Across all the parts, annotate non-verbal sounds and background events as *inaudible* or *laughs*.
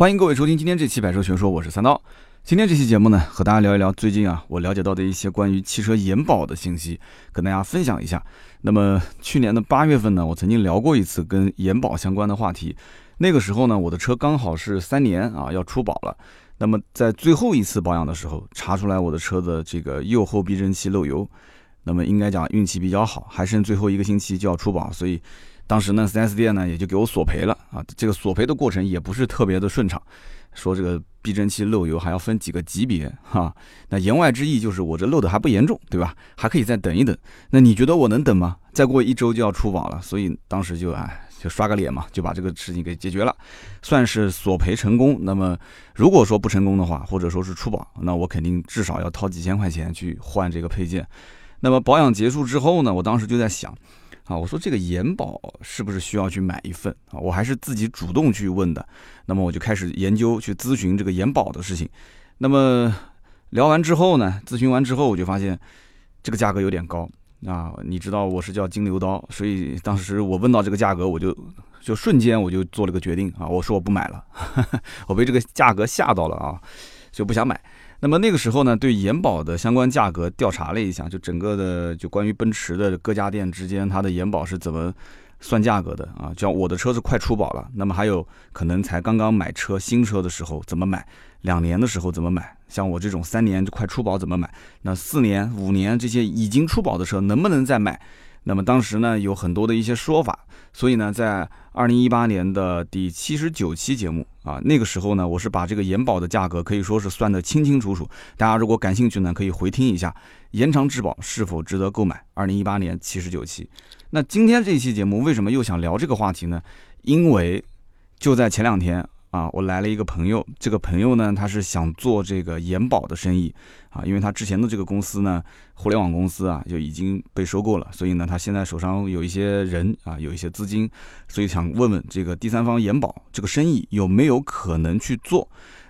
欢迎各位收听今天这期《百车全说》，我是三刀。今天这期节目呢，和大家聊一聊最近啊，我了解到的一些关于汽车延保的信息，跟大家分享一下。那么去年的八月份呢，我曾经聊过一次跟延保相关的话题。那个时候呢，我的车刚好是三年啊要出保了。那么在最后一次保养的时候，查出来我的车的这个右后避震器漏油。那么应该讲运气比较好，还剩最后一个星期就要出保，所以当时呢，4S 店呢也就给我索赔了啊。这个索赔的过程也不是特别的顺畅，说这个避震器漏油还要分几个级别哈。那言外之意就是我这漏的还不严重，对吧？还可以再等一等。那你觉得我能等吗？再过一周就要出保了，所以当时就哎。就刷个脸嘛，就把这个事情给解决了，算是索赔成功。那么如果说不成功的话，或者说是出保，那我肯定至少要掏几千块钱去换这个配件。那么保养结束之后呢，我当时就在想，啊，我说这个延保是不是需要去买一份啊？我还是自己主动去问的。那么我就开始研究去咨询这个延保的事情。那么聊完之后呢，咨询完之后我就发现这个价格有点高。啊，你知道我是叫金牛刀，所以当时我问到这个价格，我就就瞬间我就做了个决定啊，我说我不买了，*laughs* 我被这个价格吓到了啊，就不想买。那么那个时候呢，对延保的相关价格调查了一下，就整个的就关于奔驰的各家店之间它的延保是怎么算价格的啊？像我的车是快出保了，那么还有可能才刚刚买车新车的时候怎么买？两年的时候怎么买？像我这种三年就快出保怎么买？那四年、五年这些已经出保的车能不能再买？那么当时呢有很多的一些说法，所以呢在二零一八年的第七十九期节目啊，那个时候呢我是把这个延保的价格可以说是算得清清楚楚。大家如果感兴趣呢，可以回听一下延长质保是否值得购买。二零一八年七十九期。那今天这期节目为什么又想聊这个话题呢？因为就在前两天。啊，我来了一个朋友，这个朋友呢，他是想做这个延保的生意啊，因为他之前的这个公司呢，互联网公司啊，就已经被收购了，所以呢，他现在手上有一些人啊，有一些资金，所以想问问这个第三方延保这个生意有没有可能去做。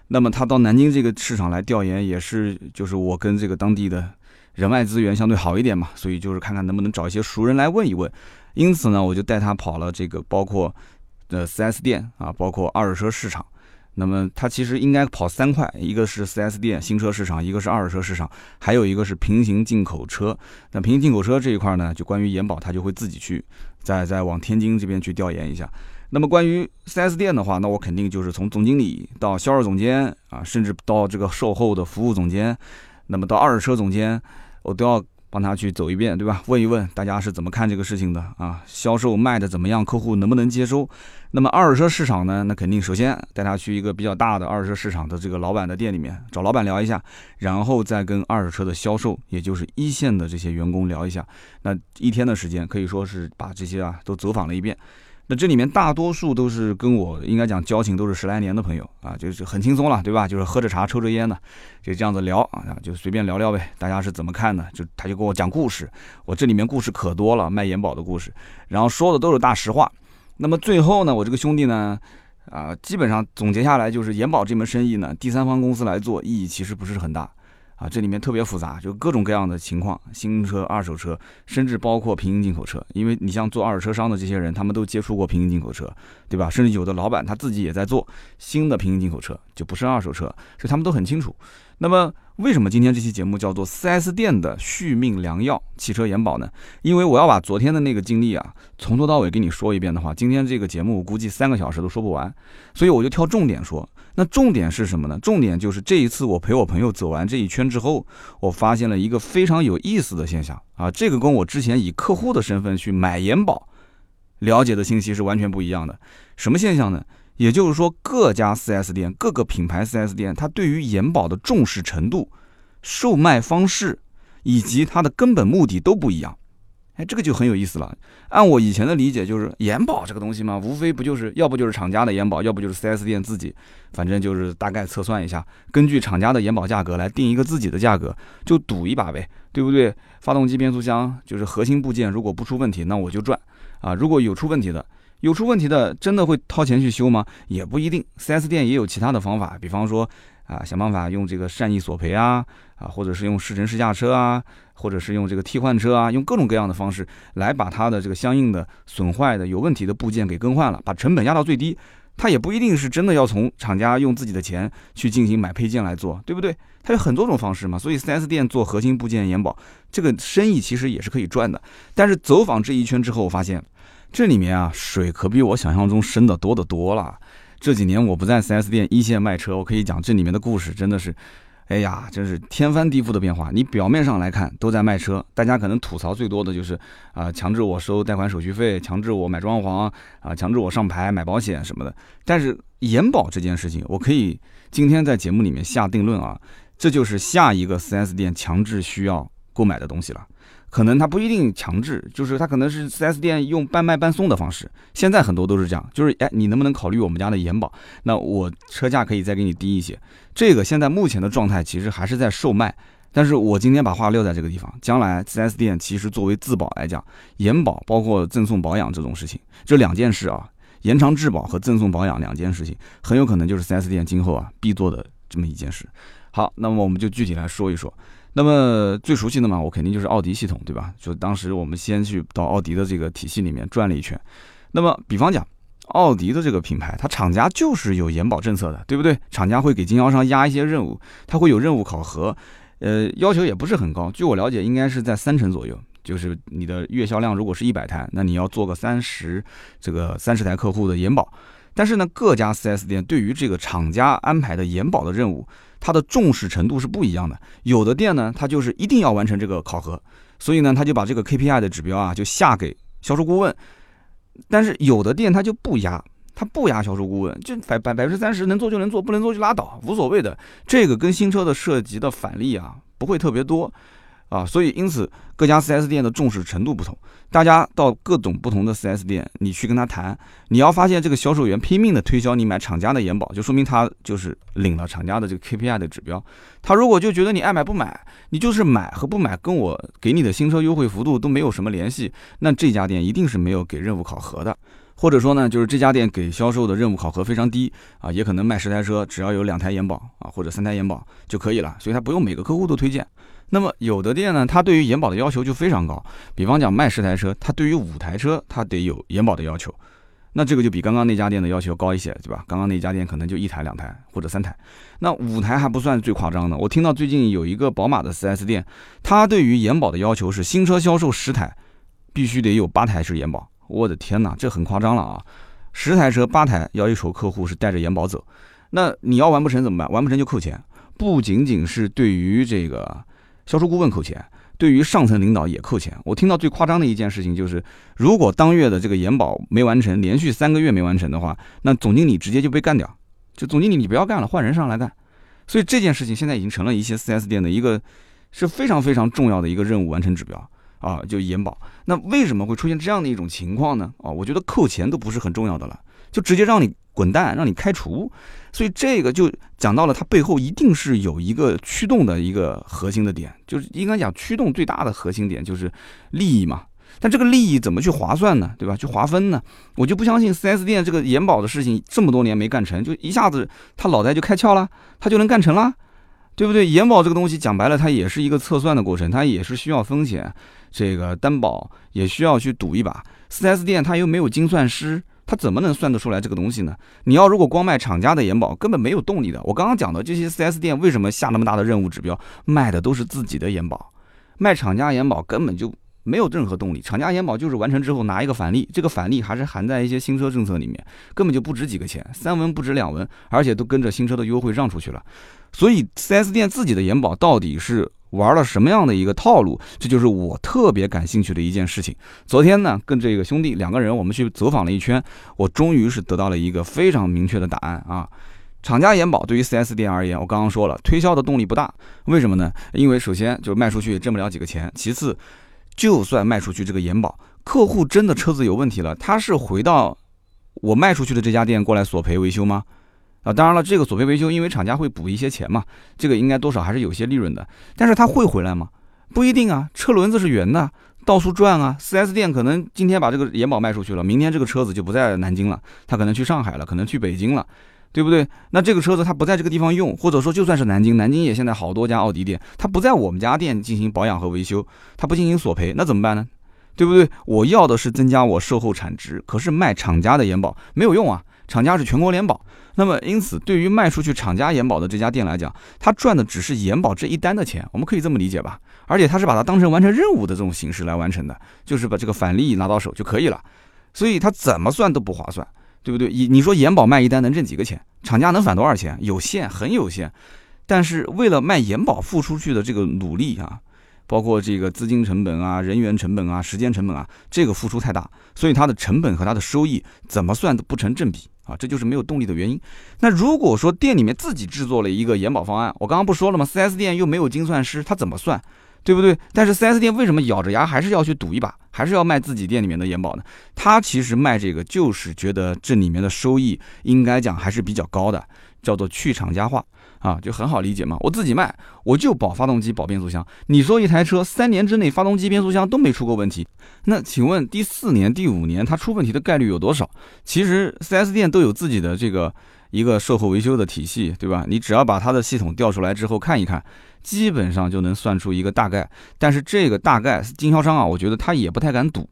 那么他到南京这个市场来调研，也是就是我跟这个当地的人脉资源相对好一点嘛，所以就是看看能不能找一些熟人来问一问。因此呢，我就带他跑了这个包括。的 4S 店啊，包括二手车市场，那么它其实应该跑三块，一个是 4S 店新车市场，一个是二手车市场，还有一个是平行进口车。那平行进口车这一块呢，就关于延保，他就会自己去再再往天津这边去调研一下。那么关于 4S 店的话，那我肯定就是从总经理到销售总监啊，甚至到这个售后的服务总监，那么到二手车总监，我都要。帮他去走一遍，对吧？问一问大家是怎么看这个事情的啊？销售卖的怎么样？客户能不能接收？那么二手车市场呢？那肯定首先带他去一个比较大的二手车市场的这个老板的店里面，找老板聊一下，然后再跟二手车的销售，也就是一线的这些员工聊一下。那一天的时间可以说是把这些啊都走访了一遍。那这里面大多数都是跟我应该讲交情都是十来年的朋友啊，就是很轻松了，对吧？就是喝着茶抽着烟的，就这样子聊啊，就随便聊聊呗。大家是怎么看的？就他就跟我讲故事，我这里面故事可多了，卖延保的故事，然后说的都是大实话。那么最后呢，我这个兄弟呢，啊，基本上总结下来就是延保这门生意呢，第三方公司来做意义其实不是很大。啊，这里面特别复杂，就各种各样的情况，新车、二手车，甚至包括平行进口车。因为你像做二手车商的这些人，他们都接触过平行进口车，对吧？甚至有的老板他自己也在做新的平行进口车，就不是二手车，所以他们都很清楚。那么，为什么今天这期节目叫做四 S 店的续命良药——汽车延保呢？因为我要把昨天的那个经历啊，从头到尾给你说一遍的话，今天这个节目估计三个小时都说不完，所以我就挑重点说。那重点是什么呢？重点就是这一次我陪我朋友走完这一圈之后，我发现了一个非常有意思的现象啊！这个跟我之前以客户的身份去买延保了解的信息是完全不一样的。什么现象呢？也就是说，各家 4S 店、各个品牌 4S 店，它对于延保的重视程度、售卖方式以及它的根本目的都不一样。哎，这个就很有意思了。按我以前的理解，就是延保这个东西嘛，无非不就是要不就是厂家的延保，要不就是 4S 店自己，反正就是大概测算一下，根据厂家的延保价格来定一个自己的价格，就赌一把呗，对不对？发动机、变速箱就是核心部件，如果不出问题，那我就赚啊。如果有出问题的，有出问题的，真的会掏钱去修吗？也不一定。4S 店也有其他的方法，比方说啊，想办法用这个善意索赔啊，啊，或者是用试乘试驾车啊。或者是用这个替换车啊，用各种各样的方式来把它的这个相应的损坏的有问题的部件给更换了，把成本压到最低。他也不一定是真的要从厂家用自己的钱去进行买配件来做，对不对？它有很多种方式嘛。所以 4S 店做核心部件延保，这个生意其实也是可以赚的。但是走访这一圈之后，我发现这里面啊，水可比我想象中深的多得多了。这几年我不在 4S 店一线卖车，我可以讲这里面的故事，真的是。哎呀，真是天翻地覆的变化！你表面上来看都在卖车，大家可能吐槽最多的就是啊，强制我收贷款手续费，强制我买装潢啊，强制我上牌买保险什么的。但是延保这件事情，我可以今天在节目里面下定论啊，这就是下一个 4S 店强制需要购买的东西了。可能他不一定强制，就是他可能是 4S 店用半卖半送的方式。现在很多都是这样，就是哎，你能不能考虑我们家的延保？那我车价可以再给你低一些。这个现在目前的状态其实还是在售卖。但是我今天把话撂在这个地方，将来 4S 店其实作为自保来讲，延保包括赠送保养这种事情，这两件事啊，延长质保和赠送保养两件事情，很有可能就是 4S 店今后啊必做的这么一件事。好，那么我们就具体来说一说。那么最熟悉的嘛，我肯定就是奥迪系统，对吧？就当时我们先去到奥迪的这个体系里面转了一圈。那么，比方讲，奥迪的这个品牌，它厂家就是有延保政策的，对不对？厂家会给经销商压一些任务，它会有任务考核，呃，要求也不是很高。据我了解，应该是在三成左右。就是你的月销量如果是一百台，那你要做个三十这个三十台客户的延保。但是呢，各家 4S 店对于这个厂家安排的延保的任务。它的重视程度是不一样的，有的店呢，它就是一定要完成这个考核，所以呢，他就把这个 KPI 的指标啊，就下给销售顾问。但是有的店他就不压，他不压销售顾问，就百百百分之三十能做就能做，不能做就拉倒，无所谓的。这个跟新车的涉及的返利啊，不会特别多。啊，所以因此各家 4S 店的重视程度不同，大家到各种不同的 4S 店，你去跟他谈，你要发现这个销售员拼命的推销你买厂家的延保，就说明他就是领了厂家的这个 KPI 的指标。他如果就觉得你爱买不买，你就是买和不买跟我给你的新车优惠幅度都没有什么联系，那这家店一定是没有给任务考核的，或者说呢，就是这家店给销售的任务考核非常低啊，也可能卖十台车只要有两台延保啊或者三台延保就可以了，所以他不用每个客户都推荐。那么有的店呢，它对于延保的要求就非常高。比方讲卖十台车，它对于五台车它得有延保的要求，那这个就比刚刚那家店的要求高一些，对吧？刚刚那家店可能就一台、两台或者三台，那五台还不算最夸张的。我听到最近有一个宝马的 4S 店，它对于延保的要求是新车销售十台，必须得有八台是延保。我的天哪，这很夸张了啊！十台车八台要求客户是带着延保走，那你要完不成怎么办？完不成就扣钱，不仅仅是对于这个。销售顾问扣钱，对于上层领导也扣钱。我听到最夸张的一件事情就是，如果当月的这个延保没完成，连续三个月没完成的话，那总经理直接就被干掉。就总经理你不要干了，换人上来干。所以这件事情现在已经成了一些 4S 店的一个是非常非常重要的一个任务完成指标啊，就延保。那为什么会出现这样的一种情况呢？啊，我觉得扣钱都不是很重要的了，就直接让你。滚蛋，让你开除，所以这个就讲到了，它背后一定是有一个驱动的一个核心的点，就是应该讲驱动最大的核心点就是利益嘛。但这个利益怎么去划算呢？对吧？去划分呢？我就不相信 4S 店这个延保的事情这么多年没干成就一下子他脑袋就开窍了，他就能干成了，对不对？延保这个东西讲白了，它也是一个测算的过程，它也是需要风险，这个担保也需要去赌一把。4S 店它又没有精算师。他怎么能算得出来这个东西呢？你要如果光卖厂家的延保，根本没有动力的。我刚刚讲的这些 4S 店为什么下那么大的任务指标，卖的都是自己的延保，卖厂家延保根本就没有任何动力。厂家延保就是完成之后拿一个返利，这个返利还是含在一些新车政策里面，根本就不值几个钱，三文不值两文，而且都跟着新车的优惠让出去了。所以 4S 店自己的延保到底是？玩了什么样的一个套路？这就是我特别感兴趣的一件事情。昨天呢，跟这个兄弟两个人，我们去走访了一圈，我终于是得到了一个非常明确的答案啊！厂家延保对于 4S 店而言，我刚刚说了，推销的动力不大。为什么呢？因为首先就卖出去挣不了几个钱，其次，就算卖出去这个延保，客户真的车子有问题了，他是回到我卖出去的这家店过来索赔维修吗？啊，当然了，这个索赔维修，因为厂家会补一些钱嘛，这个应该多少还是有些利润的。但是他会回来吗？不一定啊，车轮子是圆的，到处转啊。4S 店可能今天把这个延保卖出去了，明天这个车子就不在南京了，他可能去上海了，可能去北京了，对不对？那这个车子他不在这个地方用，或者说就算是南京，南京也现在好多家奥迪店，他不在我们家店进行保养和维修，他不进行索赔，那怎么办呢？对不对？我要的是增加我售后产值，可是卖厂家的延保没有用啊。厂家是全国联保。那么因此，对于卖出去厂家延保的这家店来讲，他赚的只是延保这一单的钱，我们可以这么理解吧？而且他是把它当成完成任务的这种形式来完成的，就是把这个返利拿到手就可以了。所以他怎么算都不划算，对不对？你你说延保卖一单能挣几个钱？厂家能返多少钱？有限，很有限。但是为了卖延保付出去的这个努力啊，包括这个资金成本啊、人员成本啊、时间成本啊，这个付出太大，所以它的成本和它的收益怎么算都不成正比啊，这就是没有动力的原因。那如果说店里面自己制作了一个延保方案，我刚刚不说了吗？4S 店又没有精算师，他怎么算？对不对？但是 4S 店为什么咬着牙还是要去赌一把，还是要卖自己店里面的延保呢？他其实卖这个就是觉得这里面的收益应该讲还是比较高的，叫做去厂家化啊，就很好理解嘛。我自己卖，我就保发动机、保变速箱。你说一台车三年之内发动机、变速箱都没出过问题，那请问第四年、第五年它出问题的概率有多少？其实 4S 店都有自己的这个一个售后维修的体系，对吧？你只要把它的系统调出来之后看一看。基本上就能算出一个大概，但是这个大概经销商啊，我觉得他也不太敢赌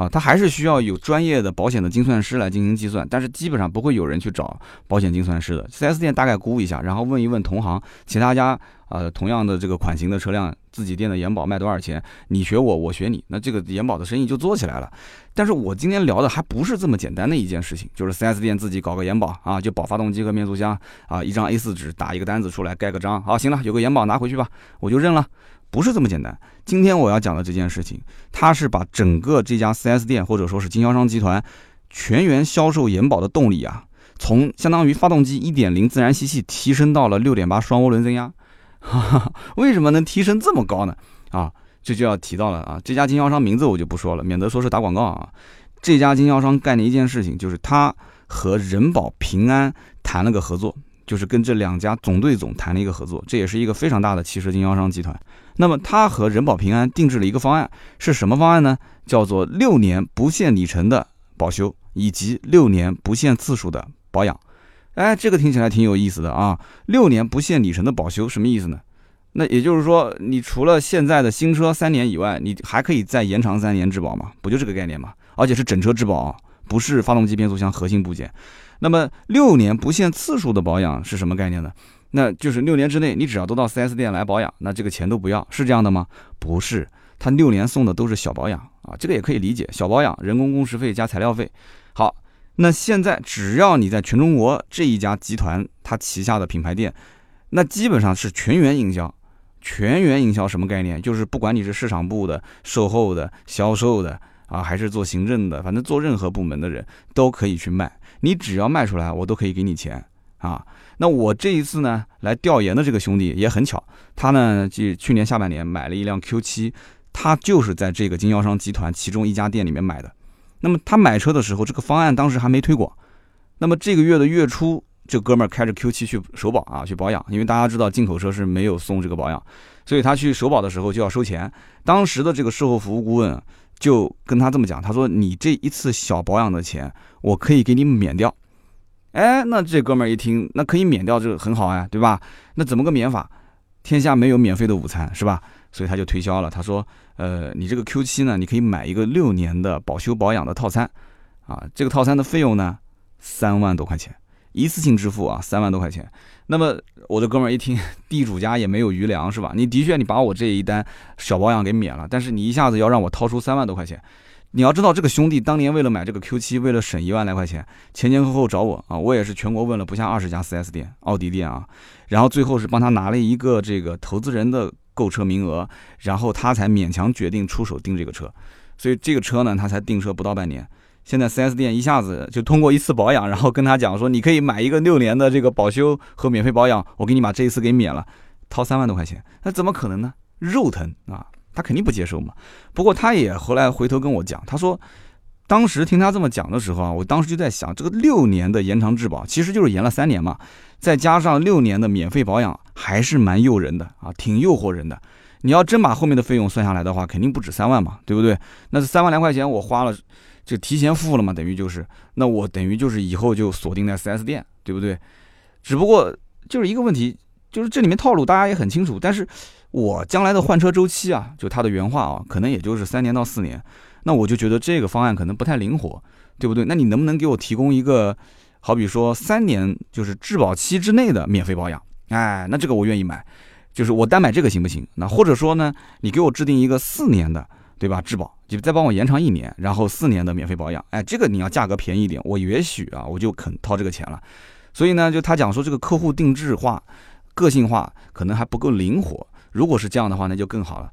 啊，他还是需要有专业的保险的精算师来进行计算，但是基本上不会有人去找保险精算师的。4S 店大概估一下，然后问一问同行，其他家。呃，同样的这个款型的车辆，自己店的延保卖多少钱？你学我，我学你，那这个延保的生意就做起来了。但是我今天聊的还不是这么简单的一件事情，就是 4S 店自己搞个延保啊，就保发动机和变速箱啊，一张 A4 纸打一个单子出来，盖个章，好，行了，有个延保拿回去吧，我就认了，不是这么简单。今天我要讲的这件事情，它是把整个这家 4S 店或者说是经销商集团全员销售延保的动力啊，从相当于发动机1.0自然吸气提升到了6.8双涡轮增压。哈 *laughs* 哈为什么能提升这么高呢？啊，这就要提到了啊，这家经销商名字我就不说了，免得说是打广告啊。这家经销商干的一件事情，就是他和人保、平安谈了个合作，就是跟这两家总队总谈了一个合作，这也是一个非常大的汽车经销商集团。那么他和人保、平安定制了一个方案，是什么方案呢？叫做六年不限里程的保修，以及六年不限次数的保养。哎，这个听起来挺有意思的啊！六年不限里程的保修什么意思呢？那也就是说，你除了现在的新车三年以外，你还可以再延长三年质保嘛？不就这个概念嘛？而且是整车质保，不是发动机、变速箱核心部件。那么六年不限次数的保养是什么概念呢？那就是六年之内，你只要都到 4S 店来保养，那这个钱都不要，是这样的吗？不是，他六年送的都是小保养啊，这个也可以理解，小保养，人工工时费加材料费。好。那现在只要你在全中国这一家集团它旗下的品牌店，那基本上是全员营销。全员营销什么概念？就是不管你是市场部的、售后的、销售的啊，还是做行政的，反正做任何部门的人都可以去卖。你只要卖出来，我都可以给你钱啊。那我这一次呢来调研的这个兄弟也很巧，他呢就去年下半年买了一辆 Q7，他就是在这个经销商集团其中一家店里面买的。那么他买车的时候，这个方案当时还没推广。那么这个月的月初，这哥们儿开着 Q7 去首保啊，去保养。因为大家知道进口车是没有送这个保养，所以他去首保的时候就要收钱。当时的这个售后服务顾问就跟他这么讲，他说：“你这一次小保养的钱，我可以给你免掉。”哎，那这哥们儿一听，那可以免掉，这个很好哎，对吧？那怎么个免法？天下没有免费的午餐，是吧？所以他就推销了，他说：“呃，你这个 Q7 呢，你可以买一个六年的保修保养的套餐，啊，这个套餐的费用呢，三万多块钱，一次性支付啊，三万多块钱。那么我的哥们儿一听，*laughs* 地主家也没有余粮，是吧？你的确你把我这一单小保养给免了，但是你一下子要让我掏出三万多块钱。”你要知道，这个兄弟当年为了买这个 Q7，为了省一万来块钱，前前后后找我啊，我也是全国问了不下二十家 4S 店、奥迪店啊，然后最后是帮他拿了一个这个投资人的购车名额，然后他才勉强决定出手订这个车。所以这个车呢，他才订车不到半年，现在 4S 店一下子就通过一次保养，然后跟他讲说，你可以买一个六年的这个保修和免费保养，我给你把这一次给免了，掏三万多块钱，那怎么可能呢？肉疼啊！他肯定不接受嘛，不过他也后来回头跟我讲，他说，当时听他这么讲的时候啊，我当时就在想，这个六年的延长质保其实就是延了三年嘛，再加上六年的免费保养，还是蛮诱人的啊，挺诱惑人的。你要真把后面的费用算下来的话，肯定不止三万嘛，对不对？那是三万来块钱我花了，就提前付了嘛，等于就是，那我等于就是以后就锁定在 4S 店，对不对？只不过就是一个问题，就是这里面套路大家也很清楚，但是。我将来的换车周期啊，就他的原话啊，可能也就是三年到四年，那我就觉得这个方案可能不太灵活，对不对？那你能不能给我提供一个好比说三年就是质保期之内的免费保养，哎，那这个我愿意买，就是我单买这个行不行？那或者说呢，你给我制定一个四年的，对吧？质保就再帮我延长一年，然后四年的免费保养，哎，这个你要价格便宜一点，我也许啊我就肯掏这个钱了。所以呢，就他讲说这个客户定制化、个性化可能还不够灵活，如果是这样的话，那就更好了。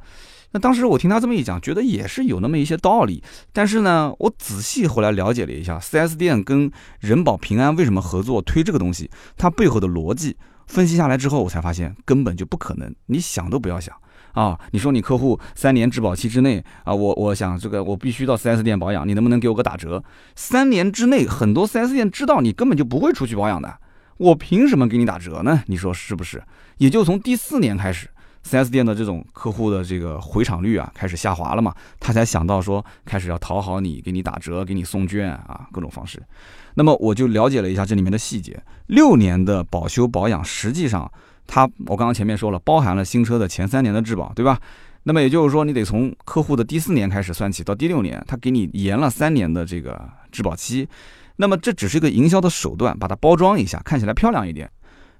那当时我听他这么一讲，觉得也是有那么一些道理。但是呢，我仔细后来了解了一下，4S 店跟人保平安为什么合作推这个东西，它背后的逻辑分析下来之后，我才发现根本就不可能，你想都不要想啊！你说你客户三年质保期之内啊，我我想这个我必须到 4S 店保养，你能不能给我个打折？三年之内，很多 4S 店知道你根本就不会出去保养的，我凭什么给你打折呢？你说是不是？也就从第四年开始。4S 店的这种客户的这个回场率啊开始下滑了嘛，他才想到说开始要讨好你，给你打折，给你送券啊，各种方式。那么我就了解了一下这里面的细节，六年的保修保养，实际上它我刚刚前面说了，包含了新车的前三年的质保，对吧？那么也就是说，你得从客户的第四年开始算起，到第六年，他给你延了三年的这个质保期。那么这只是一个营销的手段，把它包装一下，看起来漂亮一点。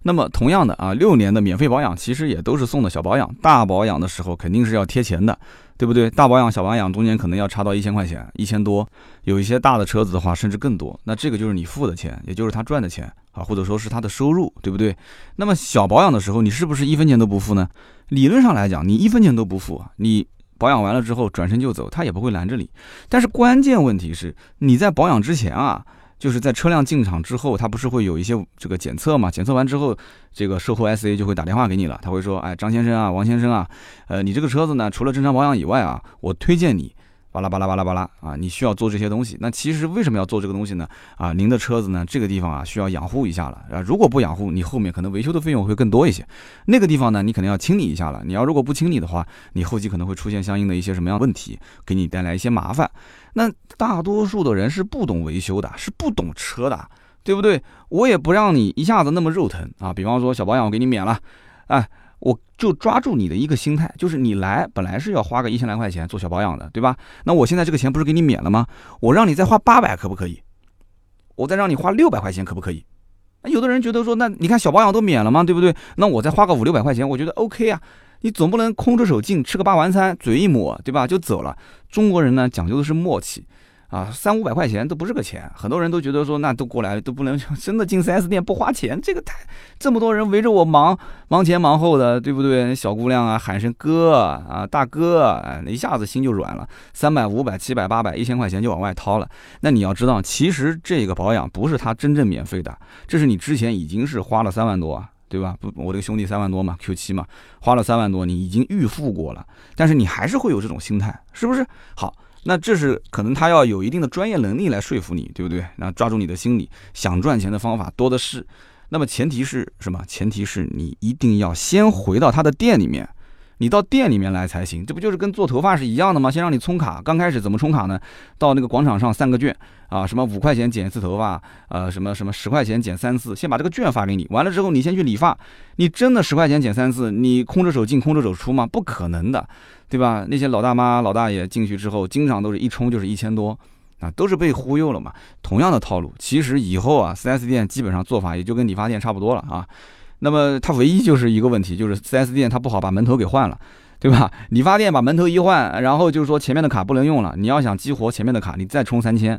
那么同样的啊，六年的免费保养其实也都是送的小保养，大保养的时候肯定是要贴钱的，对不对？大保养、小保养中间可能要差到一千块钱，一千多，有一些大的车子的话甚至更多。那这个就是你付的钱，也就是他赚的钱啊，或者说是他的收入，对不对？那么小保养的时候，你是不是一分钱都不付呢？理论上来讲，你一分钱都不付，你保养完了之后转身就走，他也不会拦着你。但是关键问题是，你在保养之前啊。就是在车辆进场之后，它不是会有一些这个检测嘛？检测完之后，这个售后 SA 就会打电话给你了，他会说：“哎，张先生啊，王先生啊，呃，你这个车子呢，除了正常保养以外啊，我推荐你。”巴拉巴拉巴拉巴拉啊！你需要做这些东西，那其实为什么要做这个东西呢？啊，您的车子呢，这个地方啊需要养护一下了啊。如果不养护，你后面可能维修的费用会更多一些。那个地方呢，你可能要清理一下了。你要如果不清理的话，你后期可能会出现相应的一些什么样问题，给你带来一些麻烦。那大多数的人是不懂维修的，是不懂车的，对不对？我也不让你一下子那么肉疼啊。比方说小保养我给你免了，哎。我就抓住你的一个心态，就是你来本来是要花个一千来块钱做小保养的，对吧？那我现在这个钱不是给你免了吗？我让你再花八百，可不可以？我再让你花六百块钱，可不可以？那有的人觉得说，那你看小保养都免了吗？对不对？那我再花个五六百块钱，我觉得 OK 啊。你总不能空着手进，吃个八完餐，嘴一抹，对吧？就走了。中国人呢，讲究的是默契。啊，三五百块钱都不是个钱，很多人都觉得说那都过来都不能 *laughs* 真的进 4S 店不花钱，这个太这么多人围着我忙忙前忙后的，对不对？小姑娘啊喊声哥啊大哥，哎，一下子心就软了，三百五百七百八百一千块钱就往外掏了。那你要知道，其实这个保养不是他真正免费的，这是你之前已经是花了三万多，对吧？不，我这个兄弟三万多嘛，Q7 嘛，花了三万多，你已经预付过了，但是你还是会有这种心态，是不是？好。那这是可能他要有一定的专业能力来说服你，对不对？然后抓住你的心理，想赚钱的方法多的是。那么前提是什么？前提是你一定要先回到他的店里面。你到店里面来才行，这不就是跟做头发是一样的吗？先让你充卡，刚开始怎么充卡呢？到那个广场上散个券啊，什么五块钱剪一次头发，呃，什么什么十块钱剪三次，先把这个券发给你，完了之后你先去理发。你真的十块钱剪三次，你空着手进空着手出吗？不可能的，对吧？那些老大妈老大爷进去之后，经常都是一充就是一千多，啊，都是被忽悠了嘛。同样的套路，其实以后啊，4S 店基本上做法也就跟理发店差不多了啊。那么它唯一就是一个问题，就是 4S 店它不好把门头给换了，对吧？*laughs* 理发店把门头一换，然后就是说前面的卡不能用了，你要想激活前面的卡，你再充三千，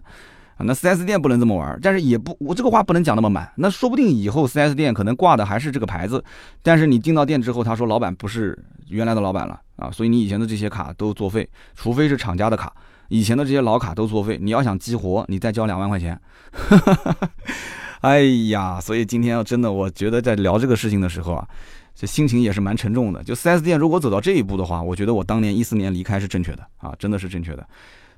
啊，那 4S 店不能这么玩，但是也不，我这个话不能讲那么满，那说不定以后 4S 店可能挂的还是这个牌子，但是你进到店之后，他说老板不是原来的老板了啊，所以你以前的这些卡都作废，除非是厂家的卡，以前的这些老卡都作废，你要想激活，你再交两万块钱。*laughs* 哎呀，所以今天要真的，我觉得在聊这个事情的时候啊，这心情也是蛮沉重的。就 4S 店如果走到这一步的话，我觉得我当年一四年离开是正确的啊，真的是正确的。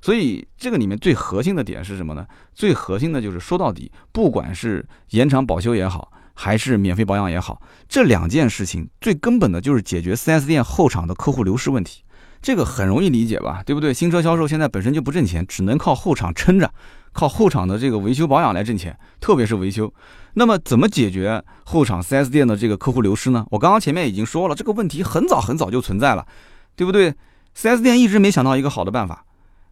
所以这个里面最核心的点是什么呢？最核心的就是说到底，不管是延长保修也好，还是免费保养也好，这两件事情最根本的就是解决 4S 店后场的客户流失问题。这个很容易理解吧，对不对？新车销售现在本身就不挣钱，只能靠后场撑着。靠后场的这个维修保养来挣钱，特别是维修。那么怎么解决后场 4S 店的这个客户流失呢？我刚刚前面已经说了，这个问题很早很早就存在了，对不对？4S 店一直没想到一个好的办法。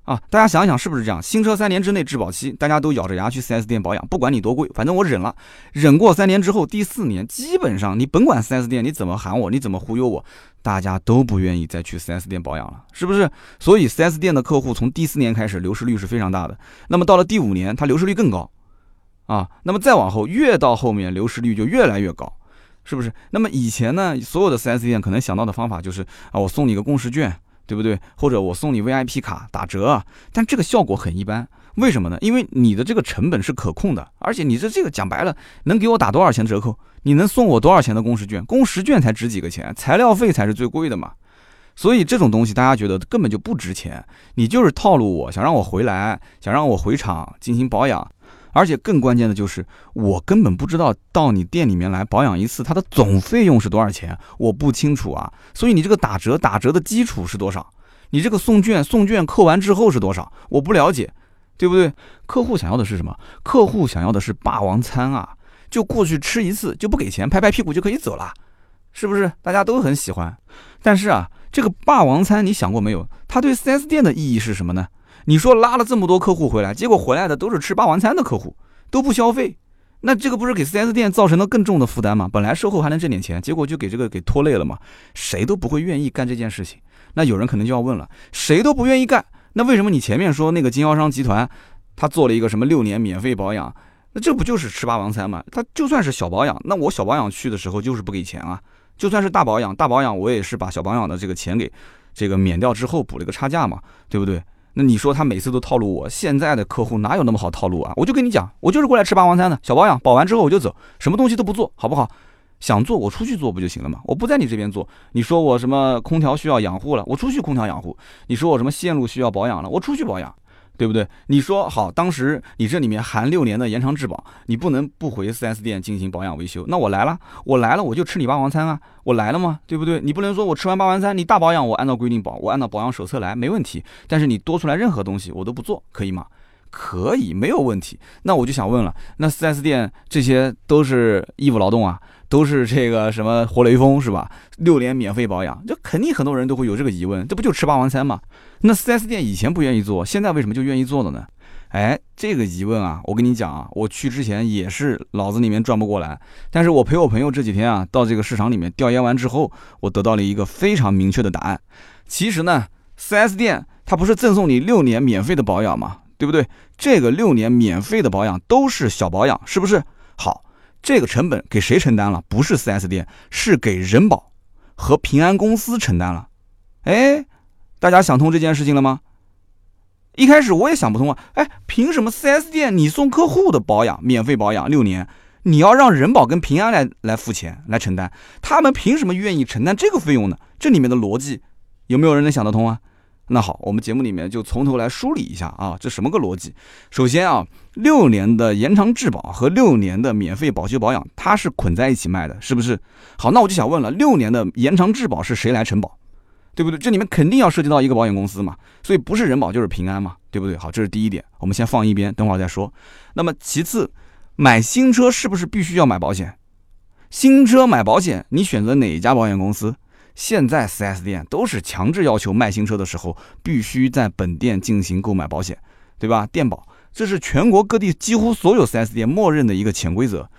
啊，大家想想是不是这样？新车三年之内质保期，大家都咬着牙去 4S 店保养，不管你多贵，反正我忍了。忍过三年之后，第四年基本上你甭管 4S 店你怎么喊我，你怎么忽悠我，大家都不愿意再去 4S 店保养了，是不是？所以 4S 店的客户从第四年开始流失率是非常大的。那么到了第五年，它流失率更高啊。那么再往后，越到后面流失率就越来越高，是不是？那么以前呢，所有的 4S 店可能想到的方法就是啊，我送你个共识券。对不对？或者我送你 VIP 卡打折啊，但这个效果很一般。为什么呢？因为你的这个成本是可控的，而且你这这个讲白了，能给我打多少钱折扣？你能送我多少钱的工时券？工时券才值几个钱，材料费才是最贵的嘛。所以这种东西大家觉得根本就不值钱，你就是套路我，想让我回来，想让我回厂进行保养。而且更关键的就是，我根本不知道到你店里面来保养一次，它的总费用是多少钱，我不清楚啊。所以你这个打折打折的基础是多少？你这个送券送券扣完之后是多少？我不了解，对不对？客户想要的是什么？客户想要的是霸王餐啊，就过去吃一次就不给钱，拍拍屁股就可以走了，是不是？大家都很喜欢。但是啊，这个霸王餐你想过没有？它对 4S 店的意义是什么呢？你说拉了这么多客户回来，结果回来的都是吃霸王餐的客户，都不消费，那这个不是给 4S 店造成了更重的负担吗？本来售后还能挣点钱，结果就给这个给拖累了嘛？谁都不会愿意干这件事情。那有人可能就要问了，谁都不愿意干，那为什么你前面说那个经销商集团，他做了一个什么六年免费保养，那这不就是吃霸王餐吗？他就算是小保养，那我小保养去的时候就是不给钱啊，就算是大保养，大保养我也是把小保养的这个钱给这个免掉之后补了个差价嘛，对不对？那你说他每次都套路我，现在的客户哪有那么好套路啊？我就跟你讲，我就是过来吃霸王餐的，小保养保完之后我就走，什么东西都不做好不好？想做我出去做不就行了吗？我不在你这边做。你说我什么空调需要养护了，我出去空调养护。你说我什么线路需要保养了，我出去保养，对不对？你说好，当时你这里面含六年的延长质保，你不能不回 4S 店进行保养维修。那我来了，我来了我就吃你霸王餐啊，我来了嘛，对不对？你不能说我吃完霸王餐，你大保养我按照规定保，我按照保养手册来没问题。但是你多出来任何东西我都不做，可以吗？可以，没有问题。那我就想问了，那 4S 店这些都是义务劳动啊？都是这个什么活雷锋是吧？六年免费保养，这肯定很多人都会有这个疑问，这不就吃霸王餐吗？那 4S 店以前不愿意做，现在为什么就愿意做了呢？哎，这个疑问啊，我跟你讲啊，我去之前也是脑子里面转不过来，但是我陪我朋友这几天啊，到这个市场里面调研完之后，我得到了一个非常明确的答案。其实呢，4S 店它不是赠送你六年免费的保养吗？对不对？这个六年免费的保养都是小保养，是不是？好。这个成本给谁承担了？不是 4S 店，是给人保和平安公司承担了。哎，大家想通这件事情了吗？一开始我也想不通啊。哎，凭什么 4S 店你送客户的保养免费保养六年，你要让人保跟平安来来付钱来承担？他们凭什么愿意承担这个费用呢？这里面的逻辑有没有人能想得通啊？那好，我们节目里面就从头来梳理一下啊，这什么个逻辑？首先啊，六年的延长质保和六年的免费保修保养，它是捆在一起卖的，是不是？好，那我就想问了，六年的延长质保是谁来承保？对不对？这里面肯定要涉及到一个保险公司嘛，所以不是人保就是平安嘛，对不对？好，这是第一点，我们先放一边，等会儿再说。那么其次，买新车是不是必须要买保险？新车买保险，你选择哪一家保险公司？现在 4S 店都是强制要求卖新车的时候必须在本店进行购买保险，对吧？电保，这是全国各地几乎所有 4S 店默认的一个潜规则，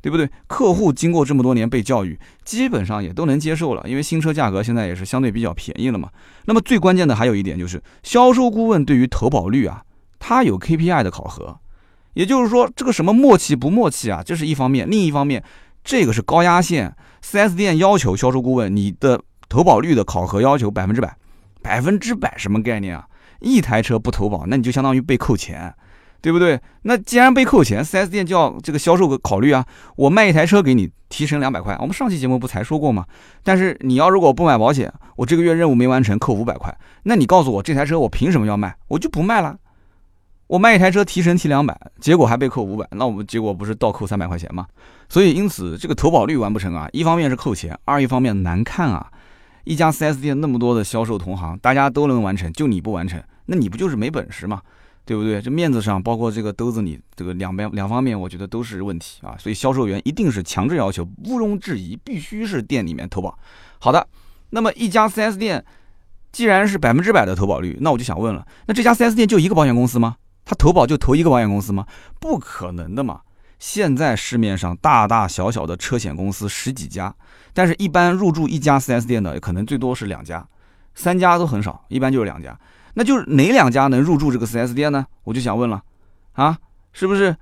对不对？客户经过这么多年被教育，基本上也都能接受了，因为新车价格现在也是相对比较便宜了嘛。那么最关键的还有一点就是，销售顾问对于投保率啊，他有 KPI 的考核，也就是说这个什么默契不默契啊，这是一方面，另一方面。这个是高压线，4S 店要求销售顾问你的投保率的考核要求百分之百，百分之百什么概念啊？一台车不投保，那你就相当于被扣钱，对不对？那既然被扣钱，4S 店就要这个销售考虑啊，我卖一台车给你提成两百块，我们上期节目不才说过吗？但是你要如果不买保险，我这个月任务没完成，扣五百块，那你告诉我这台车我凭什么要卖？我就不卖了。我卖一台车提成提两百，结果还被扣五百，那我们结果不是倒扣三百块钱吗？所以因此这个投保率完不成啊，一方面是扣钱，二一方面难看啊。一家 4S 店那么多的销售同行，大家都能完成，就你不完成，那你不就是没本事吗？对不对？这面子上，包括这个兜子里，这个两边两方面，我觉得都是问题啊。所以销售员一定是强制要求，毋庸置疑，必须是店里面投保。好的，那么一家 4S 店。既然是百分之百的投保率，那我就想问了，那这家 4S 店就一个保险公司吗？他投保就投一个保险公司吗？不可能的嘛！现在市面上大大小小的车险公司十几家，但是一般入驻一家 4S 店的可能最多是两家，三家都很少，一般就是两家。那就是哪两家能入驻这个 4S 店呢？我就想问了，啊，是不是？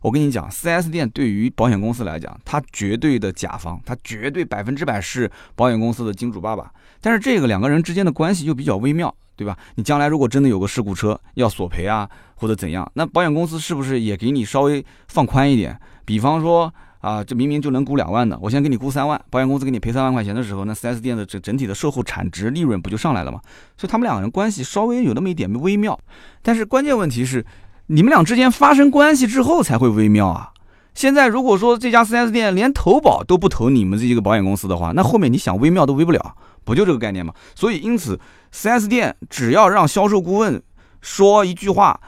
我跟你讲，4S 店对于保险公司来讲，它绝对的甲方，它绝对百分之百是保险公司的金主爸爸。但是这个两个人之间的关系又比较微妙，对吧？你将来如果真的有个事故车要索赔啊，或者怎样，那保险公司是不是也给你稍微放宽一点？比方说啊，这明明就能估两万的，我先给你估三万，保险公司给你赔三万块钱的时候，那 4S 店的这整体的售后产值利润不就上来了吗？所以他们两个人关系稍微有那么一点微妙。但是关键问题是。你们俩之间发生关系之后才会微妙啊！现在如果说这家 4S 店连投保都不投你们这一个保险公司的话，那后面你想微妙都微不了，不就这个概念吗？所以因此，4S 店只要让销售顾问说一句话，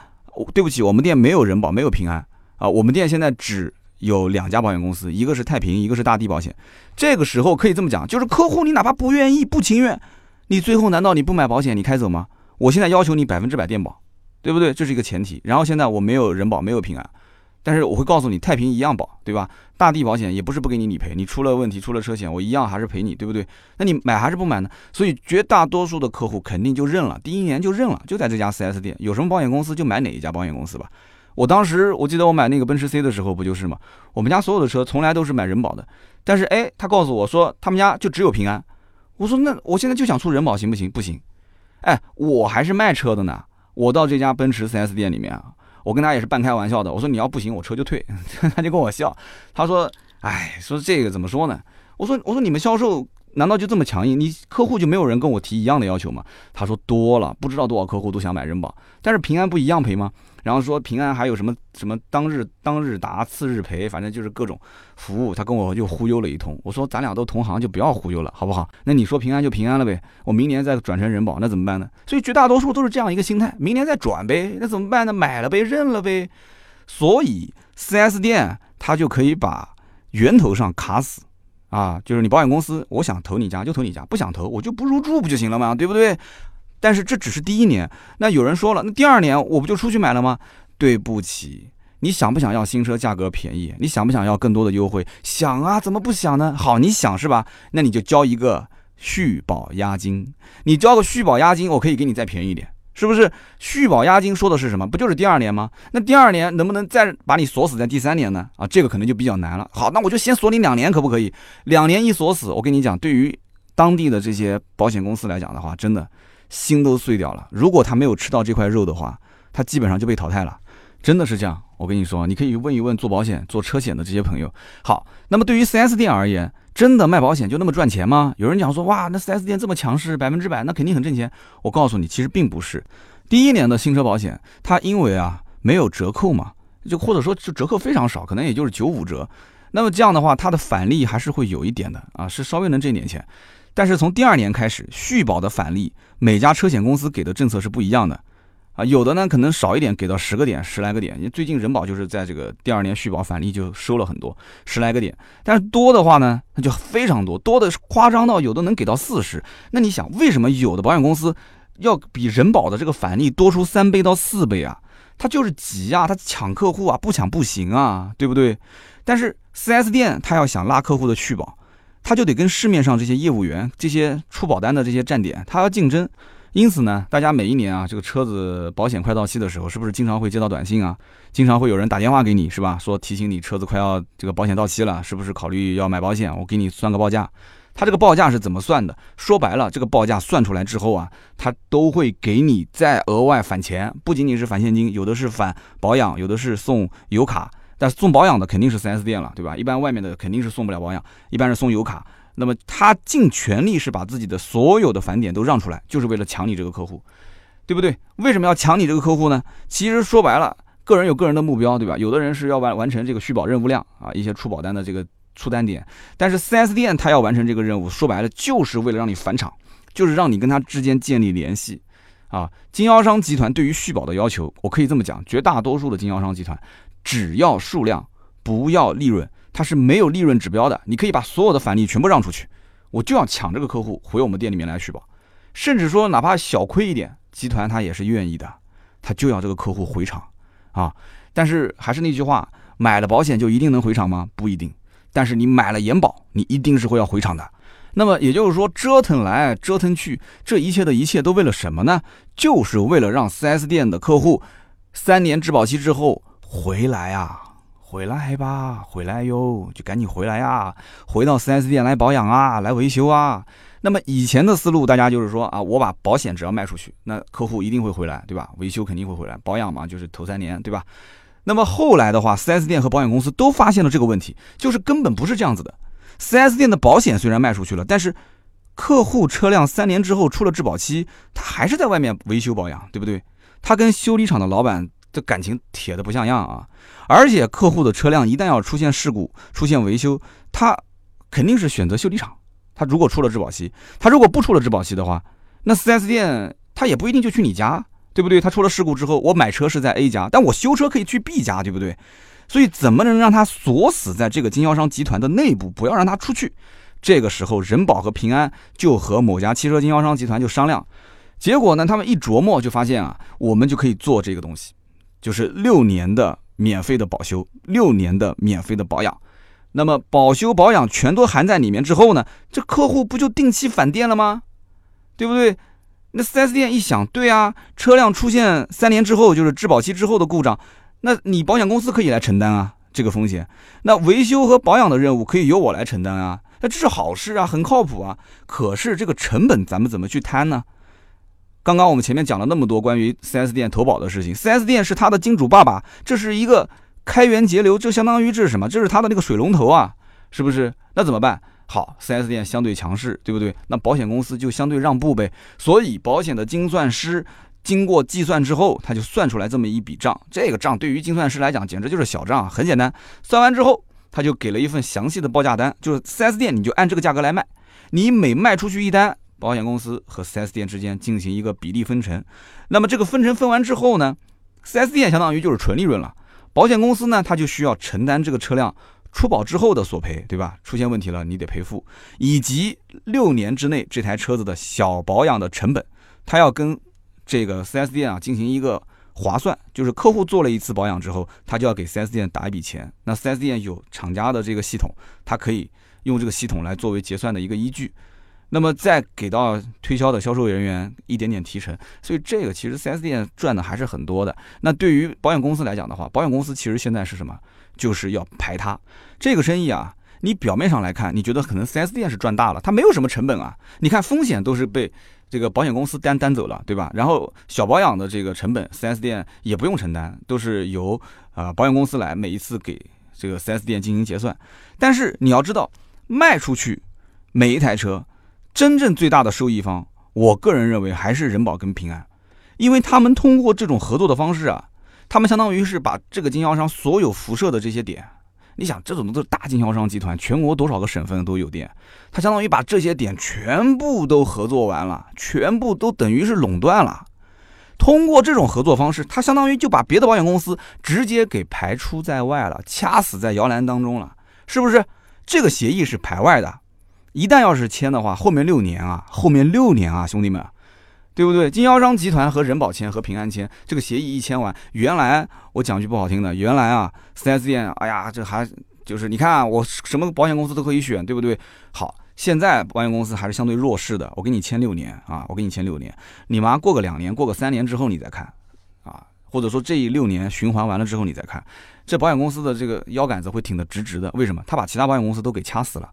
对不起，我们店没有人保，没有平安啊，我们店现在只有两家保险公司，一个是太平，一个是大地保险。这个时候可以这么讲，就是客户你哪怕不愿意、不情愿，你最后难道你不买保险，你开走吗？我现在要求你百分之百垫保。对不对？这是一个前提。然后现在我没有人保，没有平安，但是我会告诉你，太平一样保，对吧？大地保险也不是不给你理赔，你出了问题，出了车险，我一样还是赔你，对不对？那你买还是不买呢？所以绝大多数的客户肯定就认了，第一年就认了，就在这家 4S 店，有什么保险公司就买哪一家保险公司吧。我当时我记得我买那个奔驰 C 的时候不就是吗？我们家所有的车从来都是买人保的，但是哎，他告诉我说他们家就只有平安，我说那我现在就想出人保行不行？不行，哎，我还是卖车的呢。我到这家奔驰 4S 店里面啊，我跟他也是半开玩笑的，我说你要不行，我车就退。*laughs* 他就跟我笑，他说：“哎，说这个怎么说呢？”我说：“我说你们销售难道就这么强硬？你客户就没有人跟我提一样的要求吗？”他说：“多了，不知道多少客户都想买人保，但是平安不一样赔吗？”然后说平安还有什么什么当日当日达次日赔，反正就是各种服务，他跟我又忽悠了一通。我说咱俩都同行，就不要忽悠了，好不好？那你说平安就平安了呗，我明年再转成人保，那怎么办呢？所以绝大多数都是这样一个心态，明年再转呗，那怎么办呢？买了呗，认了呗。所以 4S 店他就可以把源头上卡死啊，就是你保险公司，我想投你家就投你家，不想投我就不入住不就行了吗？对不对？但是这只是第一年，那有人说了，那第二年我不就出去买了吗？对不起，你想不想要新车价格便宜？你想不想要更多的优惠？想啊，怎么不想呢？好，你想是吧？那你就交一个续保押金，你交个续保押金，我可以给你再便宜一点，是不是？续保押金说的是什么？不就是第二年吗？那第二年能不能再把你锁死在第三年呢？啊，这个可能就比较难了。好，那我就先锁你两年，可不可以？两年一锁死，我跟你讲，对于当地的这些保险公司来讲的话，真的。心都碎掉了。如果他没有吃到这块肉的话，他基本上就被淘汰了。真的是这样。我跟你说，你可以问一问做保险、做车险的这些朋友。好，那么对于 4S 店而言，真的卖保险就那么赚钱吗？有人讲说，哇，那 4S 店这么强势，百分之百，那肯定很挣钱。我告诉你，其实并不是。第一年的新车保险，它因为啊没有折扣嘛，就或者说就折扣非常少，可能也就是九五折。那么这样的话，它的返利还是会有一点的啊，是稍微能挣点钱。但是从第二年开始，续保的返利，每家车险公司给的政策是不一样的，啊，有的呢可能少一点，给到十个点、十来个点。因为最近人保就是在这个第二年续保返利就收了很多，十来个点。但是多的话呢，那就非常多，多的夸张到有的能给到四十。那你想，为什么有的保险公司要比人保的这个返利多出三倍到四倍啊？他就是急啊，他抢客户啊，不抢不行啊，对不对？但是 4S 店他要想拉客户的续保。他就得跟市面上这些业务员、这些出保单的这些站点，他要竞争。因此呢，大家每一年啊，这个车子保险快到期的时候，是不是经常会接到短信啊？经常会有人打电话给你，是吧？说提醒你车子快要这个保险到期了，是不是考虑要买保险？我给你算个报价。他这个报价是怎么算的？说白了，这个报价算出来之后啊，他都会给你再额外返钱，不仅仅是返现金，有的是返保养，有的是送油卡。但是送保养的肯定是 4S 店了，对吧？一般外面的肯定是送不了保养，一般是送油卡。那么他尽全力是把自己的所有的返点都让出来，就是为了抢你这个客户，对不对？为什么要抢你这个客户呢？其实说白了，个人有个人的目标，对吧？有的人是要完完成这个续保任务量啊，一些出保单的这个出单点。但是 4S 店他要完成这个任务，说白了就是为了让你返场，就是让你跟他之间建立联系。啊，经销商集团对于续保的要求，我可以这么讲，绝大多数的经销商集团。只要数量，不要利润，它是没有利润指标的。你可以把所有的返利全部让出去，我就要抢这个客户回我们店里面来续保。甚至说哪怕小亏一点，集团他也是愿意的，他就要这个客户回厂啊。但是还是那句话，买了保险就一定能回厂吗？不一定。但是你买了延保，你一定是会要回厂的。那么也就是说，折腾来折腾去，这一切的一切都为了什么呢？就是为了让 4S 店的客户三年质保期之后回来啊，回来吧，回来哟，就赶紧回来呀，回到 4S 店来保养啊，来维修啊。那么以前的思路，大家就是说啊，我把保险只要卖出去，那客户一定会回来，对吧？维修肯定会回来，保养嘛，就是头三年，对吧？那么后来的话，4S 店和保险公司都发现了这个问题，就是根本不是这样子的。4S 店的保险虽然卖出去了，但是客户车辆三年之后出了质保期，他还是在外面维修保养，对不对？他跟修理厂的老板这感情铁的不像样啊！而且客户的车辆一旦要出现事故、出现维修，他肯定是选择修理厂。他如果出了质保期，他如果不出了质保期的话，那 4S 店他也不一定就去你家。对不对？他出了事故之后，我买车是在 A 家，但我修车可以去 B 家，对不对？所以怎么能让他锁死在这个经销商集团的内部，不要让他出去？这个时候，人保和平安就和某家汽车经销商集团就商量，结果呢，他们一琢磨就发现啊，我们就可以做这个东西，就是六年的免费的保修，六年的免费的保养。那么保修保养全都含在里面之后呢，这客户不就定期返店了吗？对不对？那 4S 店一想，对啊，车辆出现三年之后就是质保期之后的故障，那你保险公司可以来承担啊这个风险。那维修和保养的任务可以由我来承担啊，那这是好事啊，很靠谱啊。可是这个成本咱们怎么去摊呢？刚刚我们前面讲了那么多关于 4S 店投保的事情，4S 店是他的金主爸爸，这是一个开源节流，就相当于这是什么？这是他的那个水龙头啊，是不是？那怎么办？好，4S 店相对强势，对不对？那保险公司就相对让步呗。所以保险的精算师经过计算之后，他就算出来这么一笔账。这个账对于精算师来讲简直就是小账，很简单。算完之后，他就给了一份详细的报价单，就是 4S 店你就按这个价格来卖。你每卖出去一单，保险公司和 4S 店之间进行一个比例分成。那么这个分成分完之后呢，4S 店相当于就是纯利润了，保险公司呢他就需要承担这个车辆。出保之后的索赔，对吧？出现问题了，你得赔付，以及六年之内这台车子的小保养的成本，他要跟这个 4S 店啊进行一个划算，就是客户做了一次保养之后，他就要给 4S 店打一笔钱。那 4S 店有厂家的这个系统，它可以用这个系统来作为结算的一个依据，那么再给到推销的销售人员一点点提成。所以这个其实 4S 店赚的还是很多的。那对于保险公司来讲的话，保险公司其实现在是什么？就是要排他这个生意啊，你表面上来看，你觉得可能 4S 店是赚大了，它没有什么成本啊。你看风险都是被这个保险公司担担走了，对吧？然后小保养的这个成本，4S 店也不用承担，都是由啊保险公司来每一次给这个 4S 店进行结算。但是你要知道，卖出去每一台车，真正最大的受益方，我个人认为还是人保跟平安，因为他们通过这种合作的方式啊。他们相当于是把这个经销商所有辐射的这些点，你想这种都是大经销商集团，全国多少个省份都有店，他相当于把这些点全部都合作完了，全部都等于是垄断了。通过这种合作方式，他相当于就把别的保险公司直接给排除在外了，掐死在摇篮当中了，是不是？这个协议是排外的，一旦要是签的话，后面六年啊，后面六年啊，兄弟们。对不对？经销商集团和人保签和平安签这个协议一签完，原来我讲句不好听的，原来啊，4S 店，哎呀，这还就是你看啊我什么保险公司都可以选，对不对？好，现在保险公司还是相对弱势的，我给你签六年啊，我给你签六年，你妈过个两年，过个三年之后你再看，啊，或者说这一六年循环完了之后你再看，这保险公司的这个腰杆子会挺得直直的，为什么？他把其他保险公司都给掐死了。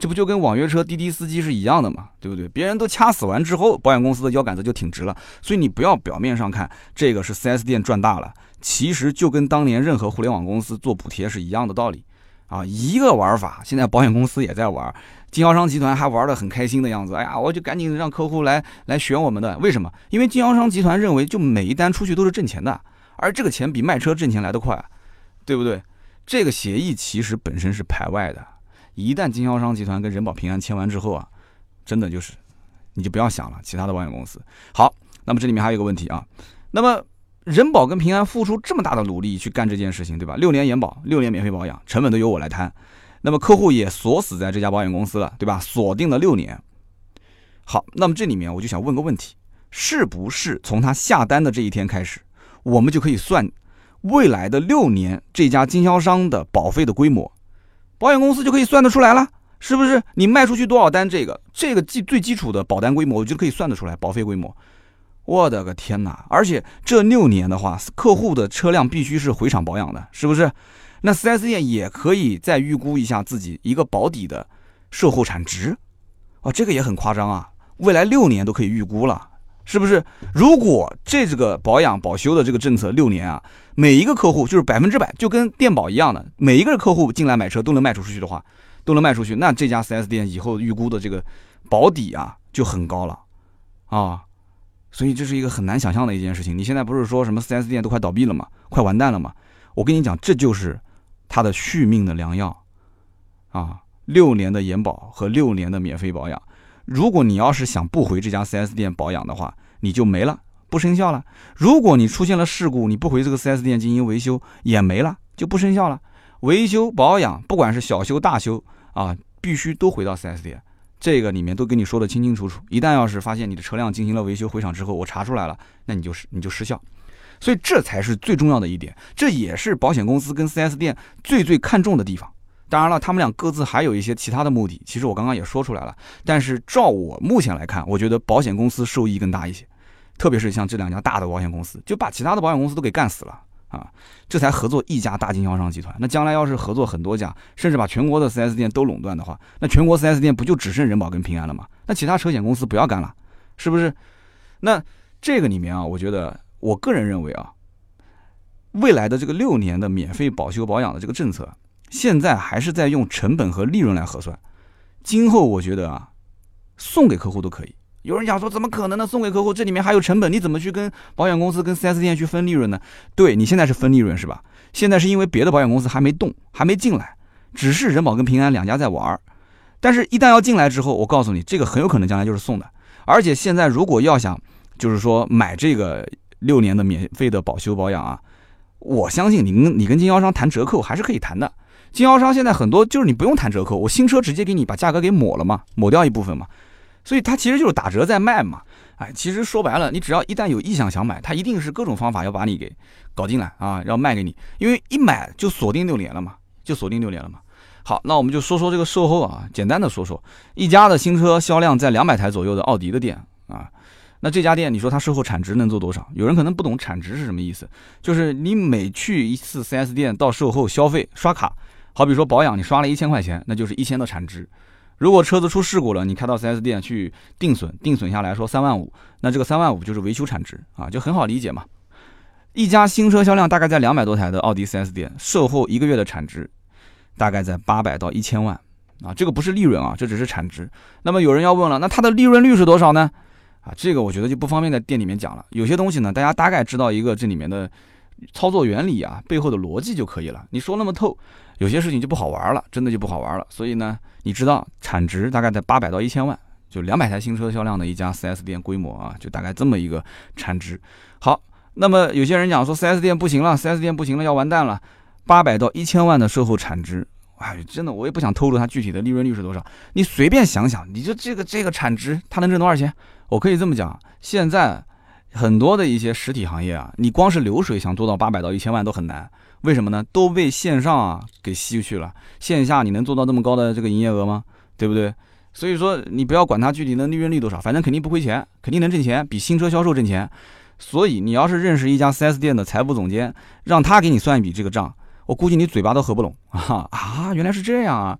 这不就跟网约车滴滴司机是一样的嘛，对不对？别人都掐死完之后，保险公司的腰杆子就挺直了。所以你不要表面上看这个是 4S 店赚大了，其实就跟当年任何互联网公司做补贴是一样的道理啊，一个玩法。现在保险公司也在玩，经销商集团还玩得很开心的样子。哎呀，我就赶紧让客户来来选我们的，为什么？因为经销商集团认为，就每一单出去都是挣钱的，而这个钱比卖车挣钱来得快，对不对？这个协议其实本身是排外的。一旦经销商集团跟人保平安签完之后啊，真的就是，你就不要想了其他的保险公司。好，那么这里面还有一个问题啊，那么人保跟平安付出这么大的努力去干这件事情，对吧？六年延保，六年免费保养，成本都由我来摊，那么客户也锁死在这家保险公司了，对吧？锁定了六年。好，那么这里面我就想问个问题，是不是从他下单的这一天开始，我们就可以算未来的六年这家经销商的保费的规模？保险公司就可以算得出来了，是不是？你卖出去多少单，这个这个基最基础的保单规模，我觉得可以算得出来，保费规模。我的个天哪！而且这六年的话，客户的车辆必须是回厂保养的，是不是？那 4S 店也可以再预估一下自己一个保底的售后产值，哦，这个也很夸张啊！未来六年都可以预估了，是不是？如果这这个保养保修的这个政策六年啊，每一个客户就是百分之百，就跟电保一样的，每一个客户进来买车都能卖出去的话，都能卖出去，那这家 4S 店以后预估的这个保底啊就很高了啊，所以这是一个很难想象的一件事情。你现在不是说什么 4S 店都快倒闭了吗？快完蛋了吗？我跟你讲，这就是它的续命的良药啊，六年的延保和六年的免费保养。如果你要是想不回这家 4S 店保养的话，你就没了，不生效了。如果你出现了事故，你不回这个 4S 店进行维修，也没了，就不生效了。维修保养，不管是小修大修啊，必须都回到 4S 店。这个里面都跟你说的清清楚楚。一旦要是发现你的车辆进行了维修回厂之后，我查出来了，那你就是你就失效。所以这才是最重要的一点，这也是保险公司跟 4S 店最最看重的地方。当然了，他们俩各自还有一些其他的目的。其实我刚刚也说出来了。但是照我目前来看，我觉得保险公司受益更大一些，特别是像这两家大的保险公司，就把其他的保险公司都给干死了啊！这才合作一家大经销商集团。那将来要是合作很多家，甚至把全国的 4S 店都垄断的话，那全国 4S 店不就只剩人保跟平安了吗？那其他车险公司不要干了，是不是？那这个里面啊，我觉得我个人认为啊，未来的这个六年的免费保修保养的这个政策。现在还是在用成本和利润来核算，今后我觉得啊，送给客户都可以。有人讲说怎么可能呢？送给客户这里面还有成本，你怎么去跟保险公司、跟 4S 店去分利润呢？对你现在是分利润是吧？现在是因为别的保险公司还没动，还没进来，只是人保跟平安两家在玩儿。但是，一旦要进来之后，我告诉你，这个很有可能将来就是送的。而且现在如果要想，就是说买这个六年的免费的保修保养啊，我相信你跟你跟经销商谈折扣还是可以谈的。经销商现在很多就是你不用谈折扣，我新车直接给你把价格给抹了嘛，抹掉一部分嘛，所以它其实就是打折在卖嘛。哎，其实说白了，你只要一旦有意向想买，他一定是各种方法要把你给搞进来啊，要卖给你，因为一买就锁定六年了嘛，就锁定六年了嘛。好，那我们就说说这个售后啊，简单的说说，一家的新车销量在两百台左右的奥迪的店啊，那这家店你说它售后产值能做多少？有人可能不懂产值是什么意思，就是你每去一次 4S 店到售后消费刷卡。好比说保养，你刷了一千块钱，那就是一千的产值。如果车子出事故了，你开到 4S 店去定损，定损下来说三万五，那这个三万五就是维修产值啊，就很好理解嘛。一家新车销量大概在两百多台的奥迪 4S 店，售后一个月的产值大概在八百到一千万啊，这个不是利润啊，这只是产值。那么有人要问了，那它的利润率是多少呢？啊，这个我觉得就不方便在店里面讲了。有些东西呢，大家大概知道一个这里面的操作原理啊，背后的逻辑就可以了。你说那么透。有些事情就不好玩了，真的就不好玩了。所以呢，你知道产值大概在八百到一千万，就两百台新车销量的一家 4S 店规模啊，就大概这么一个产值。好，那么有些人讲说 4S 店不行了，4S 店不行了，要完蛋了。八百到一千万的售后产值，哎，真的我也不想透露它具体的利润率是多少。你随便想想，你就这个这个产值，它能挣多少钱？我可以这么讲，现在很多的一些实体行业啊，你光是流水想做到八百到一千万都很难。为什么呢？都被线上啊给吸去了。线下你能做到这么高的这个营业额吗？对不对？所以说你不要管它具体的利润率多少，反正肯定不亏钱，肯定能挣钱，比新车销售挣钱。所以你要是认识一家 4S 店的财务总监，让他给你算一笔这个账，我估计你嘴巴都合不拢 *laughs* 啊啊！原来是这样啊！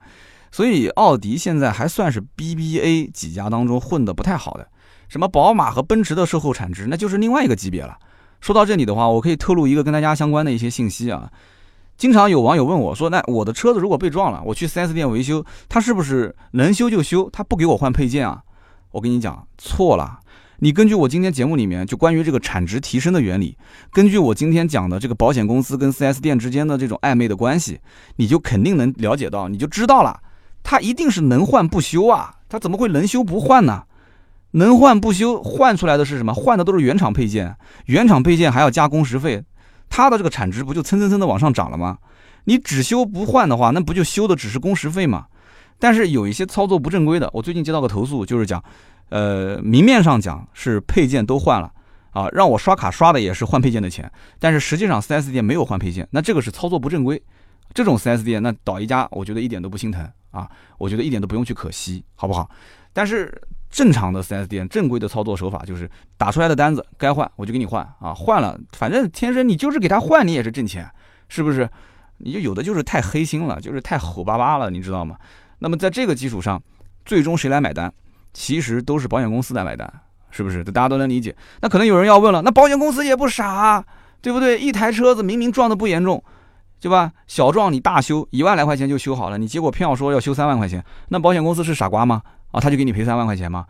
所以奥迪现在还算是 BBA 几家当中混得不太好的，什么宝马和奔驰的售后产值那就是另外一个级别了。说到这里的话，我可以透露一个跟大家相关的一些信息啊。经常有网友问我说：“那我的车子如果被撞了，我去 4S 店维修，他是不是能修就修？他不给我换配件啊？”我跟你讲，错了。你根据我今天节目里面就关于这个产值提升的原理，根据我今天讲的这个保险公司跟 4S 店之间的这种暧昧的关系，你就肯定能了解到，你就知道了，他一定是能换不修啊，他怎么会能修不换呢？能换不修，换出来的是什么？换的都是原厂配件，原厂配件还要加工时费，它的这个产值不就蹭蹭蹭的往上涨了吗？你只修不换的话，那不就修的只是工时费吗？但是有一些操作不正规的，我最近接到个投诉，就是讲，呃，明面上讲是配件都换了啊，让我刷卡刷的也是换配件的钱，但是实际上 4S 店没有换配件，那这个是操作不正规。这种 4S 店那倒一家，我觉得一点都不心疼啊，我觉得一点都不用去可惜，好不好？但是正常的 4S 店正规的操作手法就是打出来的单子该换我就给你换啊，换了反正天生你就是给他换你也是挣钱，是不是？你就有的就是太黑心了，就是太虎巴巴了，你知道吗？那么在这个基础上，最终谁来买单？其实都是保险公司来买单，是不是？这大家都能理解。那可能有人要问了，那保险公司也不傻，对不对？一台车子明明撞的不严重，对吧？小撞你大修一万来块钱就修好了，你结果偏要说要修三万块钱，那保险公司是傻瓜吗？啊，他就给你赔三万块钱吗？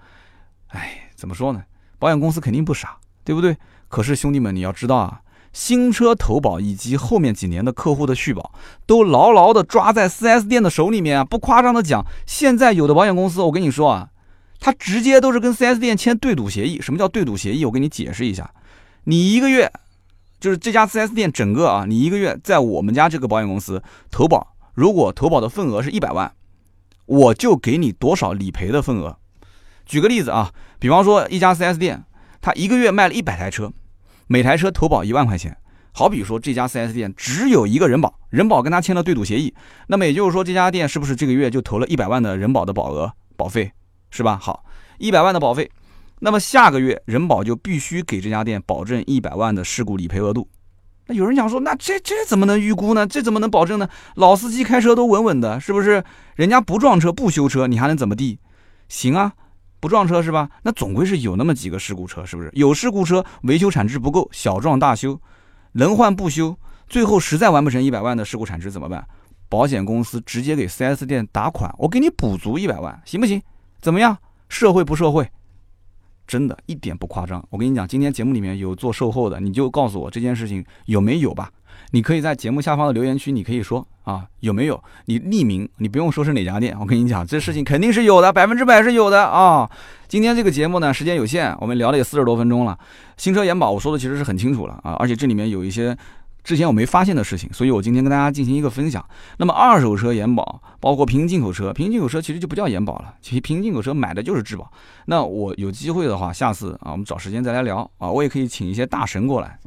哎，怎么说呢？保险公司肯定不傻，对不对？可是兄弟们，你要知道啊。新车投保以及后面几年的客户的续保，都牢牢的抓在 4S 店的手里面啊！不夸张的讲，现在有的保险公司，我跟你说啊，他直接都是跟 4S 店签对赌协议。什么叫对赌协议？我给你解释一下，你一个月，就是这家 4S 店整个啊，你一个月在我们家这个保险公司投保，如果投保的份额是一百万，我就给你多少理赔的份额。举个例子啊，比方说一家 4S 店，他一个月卖了一百台车。每台车投保一万块钱，好比说这家 4S 店只有一个人保，人保跟他签了对赌协议，那么也就是说这家店是不是这个月就投了一百万的人保的保额保费，是吧？好，一百万的保费，那么下个月人保就必须给这家店保证一百万的事故理赔额度。那有人讲说，那这这怎么能预估呢？这怎么能保证呢？老司机开车都稳稳的，是不是？人家不撞车不修车，你还能怎么地？行啊。不撞车是吧？那总归是有那么几个事故车，是不是？有事故车，维修产值不够，小撞大修，能换不修，最后实在完不成一百万的事故产值怎么办？保险公司直接给 4S 店打款，我给你补足一百万，行不行？怎么样？社会不社会？真的一点不夸张。我跟你讲，今天节目里面有做售后的，你就告诉我这件事情有没有吧。你可以在节目下方的留言区，你可以说啊有没有？你匿名，你不用说是哪家店。我跟你讲，这事情肯定是有的，百分之百是有的啊。今天这个节目呢，时间有限，我们聊了也四十多分钟了。新车延保，我说的其实是很清楚了啊，而且这里面有一些。之前我没发现的事情，所以我今天跟大家进行一个分享。那么二手车延保，包括平行进口车，平行进口车其实就不叫延保了，其实平行进口车买的就是质保。那我有机会的话，下次啊，我们找时间再来聊啊，我也可以请一些大神过来。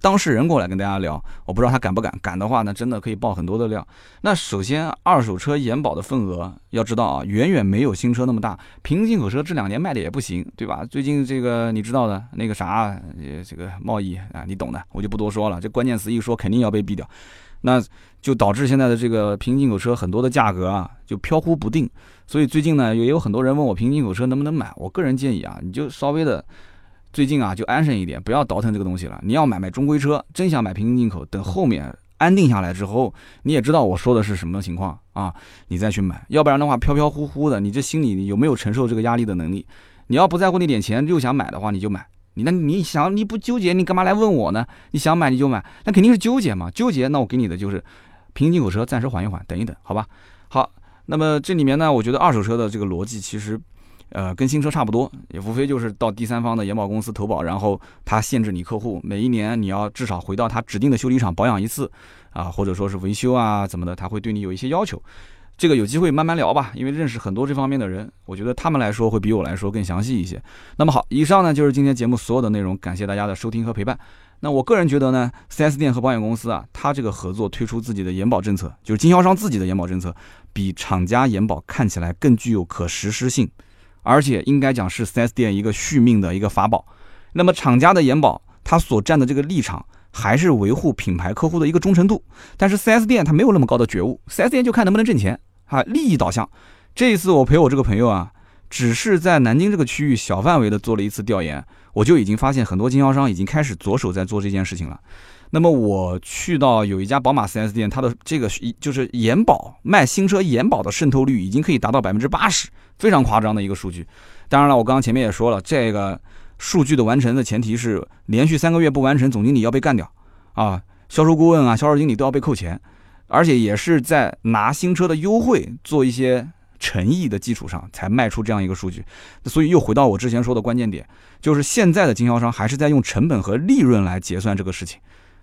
当事人过来跟大家聊，我不知道他敢不敢，敢的话呢，真的可以爆很多的料。那首先，二手车延保的份额要知道啊，远远没有新车那么大。平行进口车这两年卖的也不行，对吧？最近这个你知道的那个啥，这个贸易啊，你懂的，我就不多说了。这关键词一说，肯定要被毙掉，那就导致现在的这个平行进口车很多的价格啊，就飘忽不定。所以最近呢，也有很多人问我平行进口车能不能买。我个人建议啊，你就稍微的。最近啊，就安生一点，不要倒腾这个东西了。你要买买中规车，真想买平行进口，等后面安定下来之后，你也知道我说的是什么情况啊，你再去买。要不然的话，飘飘忽忽的，你这心里有没有承受这个压力的能力？你要不在乎那点钱，又想买的话，你就买。你那你想你不纠结，你干嘛来问我呢？你想买你就买，那肯定是纠结嘛。纠结，那我给你的就是平行进口车，暂时缓一缓，等一等，好吧？好，那么这里面呢，我觉得二手车的这个逻辑其实。呃，跟新车差不多，也无非就是到第三方的延保公司投保，然后他限制你客户每一年你要至少回到他指定的修理厂保养一次，啊，或者说是维修啊怎么的，他会对你有一些要求。这个有机会慢慢聊吧，因为认识很多这方面的人，我觉得他们来说会比我来说更详细一些。那么好，以上呢就是今天节目所有的内容，感谢大家的收听和陪伴。那我个人觉得呢，4S 店和保险公司啊，它这个合作推出自己的延保政策，就是经销商自己的延保政策，比厂家延保看起来更具有可实施性。而且应该讲是 4S 店一个续命的一个法宝。那么厂家的延保，它所站的这个立场还是维护品牌客户的一个忠诚度。但是 4S 店它没有那么高的觉悟，4S 店就看能不能挣钱啊，利益导向。这一次我陪我这个朋友啊，只是在南京这个区域小范围的做了一次调研，我就已经发现很多经销商已经开始着手在做这件事情了。那么我去到有一家宝马 4S 店，它的这个就是延保卖新车延保的渗透率已经可以达到百分之八十，非常夸张的一个数据。当然了，我刚刚前面也说了，这个数据的完成的前提是连续三个月不完成，总经理要被干掉啊，销售顾问啊，销售经理都要被扣钱，而且也是在拿新车的优惠做一些诚意的基础上才卖出这样一个数据。所以又回到我之前说的关键点，就是现在的经销商还是在用成本和利润来结算这个事情。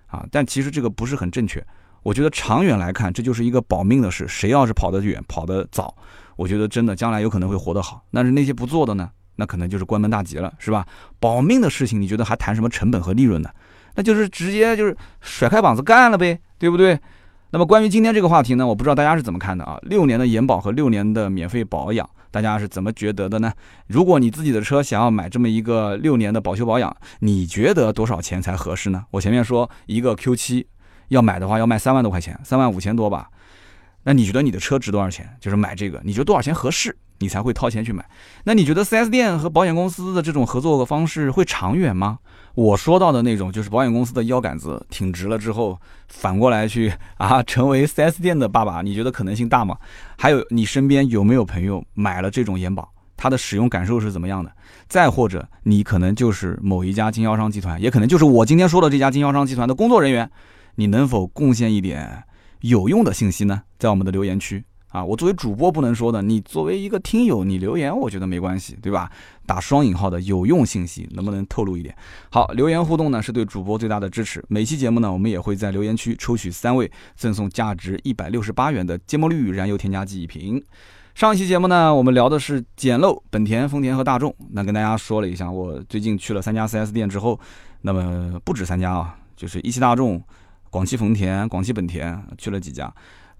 啊，但其实这个不是很正确。我觉得长远来看，这就是一个保命的事。谁要是跑得远、跑得早，我觉得真的将来有可能会活得好。但是那些不做的呢，那可能就是关门大吉了，是吧？保命的事情，你觉得还谈什么成本和利润呢？那就是直接就是甩开膀子干了呗，对不对？那么关于今天这个话题呢，我不知道大家是怎么看的啊？六年的延保和六年的免费保养，大家是怎么觉得的呢？如果你自己的车想要买这么一个六年的保修保养，你觉得多少钱才合适呢？我前面说一个 Q7 要买的话要卖三万多块钱，三万五千多吧？那你觉得你的车值多少钱？就是买这个，你觉得多少钱合适？你才会掏钱去买。那你觉得 4S 店和保险公司的这种合作方式会长远吗？我说到的那种，就是保险公司的腰杆子挺直了之后，反过来去啊，成为 4S 店的爸爸，你觉得可能性大吗？还有，你身边有没有朋友买了这种延保，他的使用感受是怎么样的？再或者，你可能就是某一家经销商集团，也可能就是我今天说的这家经销商集团的工作人员，你能否贡献一点有用的信息呢？在我们的留言区。啊，我作为主播不能说的，你作为一个听友，你留言我觉得没关系，对吧？打双引号的有用信息，能不能透露一点？好，留言互动呢是对主播最大的支持。每期节目呢，我们也会在留言区抽取三位，赠送价值一百六十八元的芥末绿燃油添加剂一瓶。上一期节目呢，我们聊的是捡漏本田、丰田和大众，那跟大家说了一下，我最近去了三家 4S 店之后，那么不止三家啊，就是一汽大众、广汽丰田、广汽本田去了几家。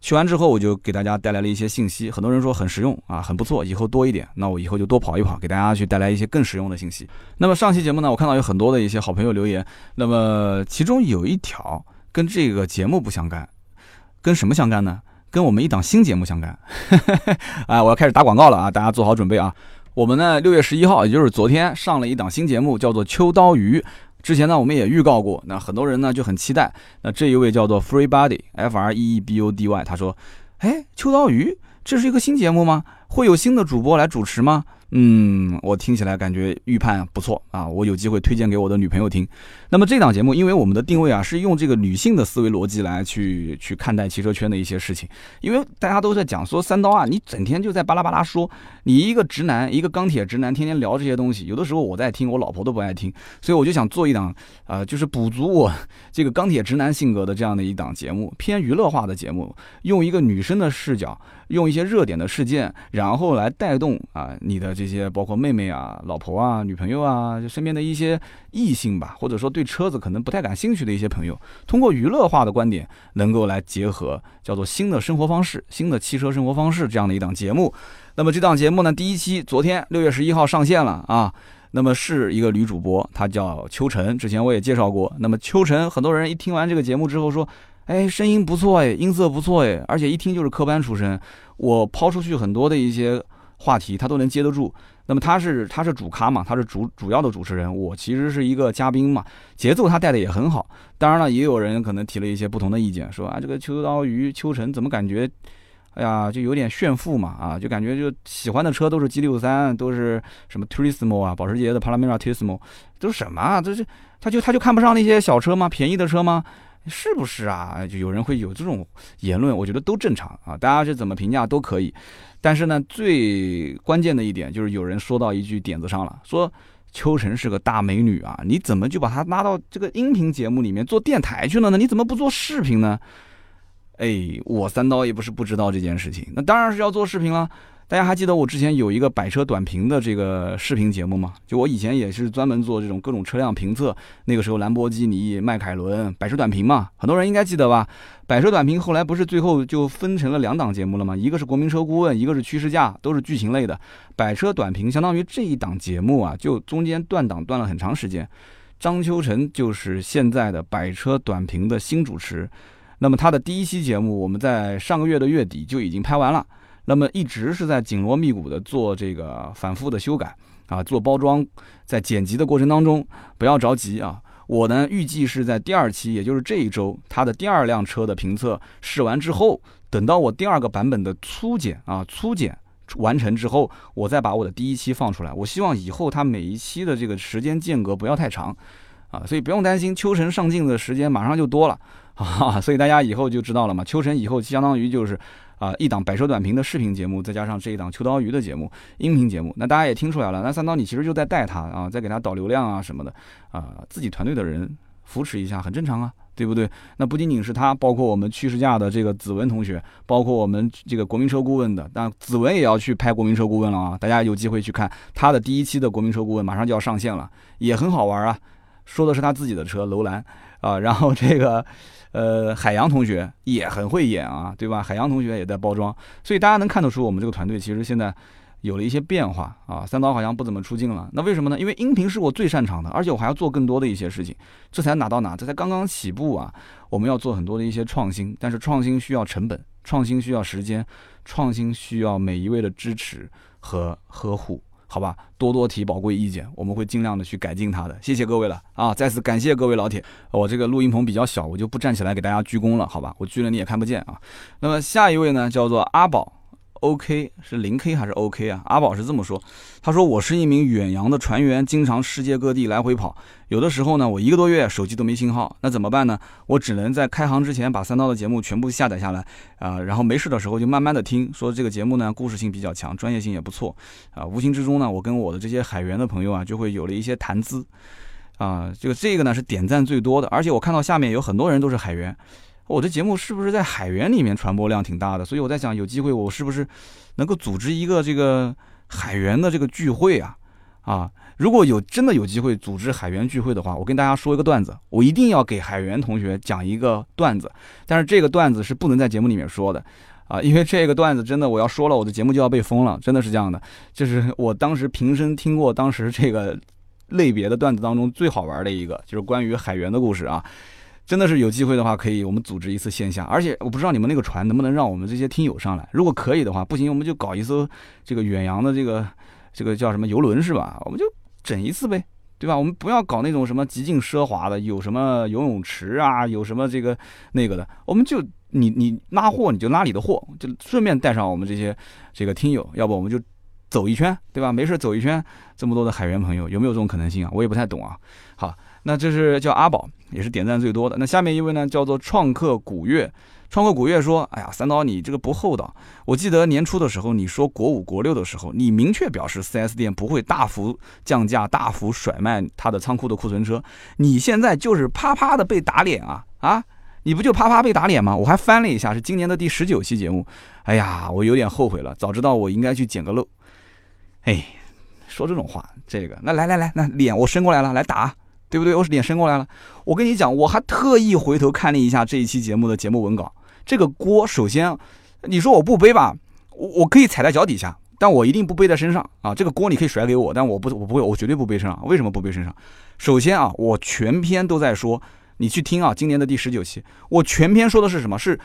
去完之后，我就给大家带来了一些信息。很多人说很实用啊，很不错，以后多一点。那我以后就多跑一跑，给大家去带来一些更实用的信息。那么上期节目呢，我看到有很多的一些好朋友留言，那么其中有一条跟这个节目不相干，跟什么相干呢？跟我们一档新节目相干。*laughs* 啊，我要开始打广告了啊，大家做好准备啊。我们呢，六月十一号，也就是昨天上了一档新节目，叫做《秋刀鱼》。之前呢，我们也预告过，那很多人呢就很期待。那这一位叫做 Free Body，F R E E B O D Y，他说：“哎，秋刀鱼，这是一个新节目吗？会有新的主播来主持吗？”嗯，我听起来感觉预判不错啊，我有机会推荐给我的女朋友听。那么这档节目，因为我们的定位啊是用这个女性的思维逻辑来去去看待汽车圈的一些事情，因为大家都在讲说三刀啊，你整天就在巴拉巴拉说，你一个直男，一个钢铁直男，天天聊这些东西，有的时候我在听，我老婆都不爱听，所以我就想做一档，呃，就是补足我这个钢铁直男性格的这样的一档节目，偏娱乐化的节目，用一个女生的视角。用一些热点的事件，然后来带动啊，你的这些包括妹妹啊、老婆啊、女朋友啊，就身边的一些异性吧，或者说对车子可能不太感兴趣的一些朋友，通过娱乐化的观点，能够来结合叫做新的生活方式、新的汽车生活方式这样的一档节目。那么这档节目呢，第一期昨天六月十一号上线了啊。那么是一个女主播，她叫秋晨，之前我也介绍过。那么秋晨，很多人一听完这个节目之后说。哎，声音不错哎，音色不错哎，而且一听就是科班出身。我抛出去很多的一些话题，他都能接得住。那么他是他是主咖嘛，他是主主要的主持人，我其实是一个嘉宾嘛。节奏他带的也很好。当然了，也有人可能提了一些不同的意见，说啊，这个秋刀鱼秋晨怎么感觉，哎呀，就有点炫富嘛啊，就感觉就喜欢的车都是 G 六三，都是什么 Turismo 啊，保时捷的 Panamera Turismo，都是什么啊？这是他就他就看不上那些小车吗？便宜的车吗？是不是啊？就有人会有这种言论，我觉得都正常啊。大家是怎么评价都可以，但是呢，最关键的一点就是有人说到一句点子上了，说秋晨是个大美女啊，你怎么就把她拉到这个音频节目里面做电台去了呢？你怎么不做视频呢？哎，我三刀也不是不知道这件事情，那当然是要做视频了。大家还记得我之前有一个百车短评的这个视频节目吗？就我以前也是专门做这种各种车辆评测，那个时候兰博基尼、迈凯伦百车短评嘛，很多人应该记得吧？百车短评后来不是最后就分成了两档节目了吗？一个是国民车顾问，一个是趋势价，都是剧情类的。百车短评相当于这一档节目啊，就中间断档断了很长时间。张秋成就是现在的百车短评的新主持，那么他的第一期节目我们在上个月的月底就已经拍完了。那么一直是在紧锣密鼓的做这个反复的修改啊，做包装，在剪辑的过程当中不要着急啊。我呢预计是在第二期，也就是这一周，它的第二辆车的评测试完之后，等到我第二个版本的粗剪啊粗剪完成之后，我再把我的第一期放出来。我希望以后它每一期的这个时间间隔不要太长啊，所以不用担心秋晨上镜的时间马上就多了啊，所以大家以后就知道了嘛。秋晨以后相当于就是。啊，一档百车短评的视频节目，再加上这一档秋刀鱼的节目，音频节目，那大家也听出来了，那三刀你其实就在带他啊，在给他导流量啊什么的啊，自己团队的人扶持一下很正常啊，对不对？那不仅仅是他，包括我们趋势价的这个子文同学，包括我们这个国民车顾问的，但子文也要去拍国民车顾问了啊！大家有机会去看他的第一期的国民车顾问，马上就要上线了，也很好玩啊。说的是他自己的车楼兰啊，然后这个呃海洋同学也很会演啊，对吧？海洋同学也在包装，所以大家能看得出我们这个团队其实现在。有了一些变化啊，三刀好像不怎么出镜了。那为什么呢？因为音频是我最擅长的，而且我还要做更多的一些事情，这才哪到哪，这才刚刚起步啊。我们要做很多的一些创新，但是创新需要成本，创新需要时间，创新需要每一位的支持和呵护，好吧？多多提宝贵意见，我们会尽量的去改进它的。谢谢各位了啊！再次感谢各位老铁。我这个录音棚比较小，我就不站起来给大家鞠躬了，好吧？我鞠了你也看不见啊。那么下一位呢，叫做阿宝。O.K. 是零 K 还是 O.K. 啊？阿宝是这么说，他说我是一名远洋的船员，经常世界各地来回跑，有的时候呢，我一个多月手机都没信号，那怎么办呢？我只能在开航之前把三刀的节目全部下载下来啊，然后没事的时候就慢慢的听，说这个节目呢故事性比较强，专业性也不错啊，无形之中呢，我跟我的这些海员的朋友啊就会有了一些谈资啊，这个这个呢是点赞最多的，而且我看到下面有很多人都是海员。我的节目是不是在海员里面传播量挺大的？所以我在想，有机会我是不是能够组织一个这个海员的这个聚会啊？啊，如果有真的有机会组织海员聚会的话，我跟大家说一个段子，我一定要给海员同学讲一个段子，但是这个段子是不能在节目里面说的啊，因为这个段子真的我要说了，我的节目就要被封了，真的是这样的。就是我当时平生听过当时这个类别的段子当中最好玩的一个，就是关于海员的故事啊。真的是有机会的话，可以我们组织一次线下，而且我不知道你们那个船能不能让我们这些听友上来。如果可以的话，不行我们就搞一艘这个远洋的这个这个叫什么游轮是吧？我们就整一次呗，对吧？我们不要搞那种什么极尽奢华的，有什么游泳池啊，有什么这个那个的，我们就你你拉货你就拉你的货，就顺便带上我们这些这个听友，要不我们就走一圈，对吧？没事走一圈，这么多的海员朋友，有没有这种可能性啊？我也不太懂啊。好。那这是叫阿宝，也是点赞最多的。那下面一位呢，叫做创客古月。创客古月说：“哎呀，三刀你这个不厚道。我记得年初的时候，你说国五、国六的时候，你明确表示 4S 店不会大幅降价、大幅甩卖他的仓库的库存车。你现在就是啪啪的被打脸啊啊！你不就啪啪被打脸吗？我还翻了一下，是今年的第十九期节目。哎呀，我有点后悔了，早知道我应该去捡个漏。哎，说这种话，这个那来来来，那脸我伸过来了，来打。”对不对？我是脸伸过来了。我跟你讲，我还特意回头看了一下这一期节目的节目文稿。这个锅，首先，你说我不背吧，我我可以踩在脚底下，但我一定不背在身上啊。这个锅你可以甩给我，但我不，我不会，我绝对不背身上。为什么不背身上？首先啊，我全篇都在说，你去听啊，今年的第十九期，我全篇说的是什么？是。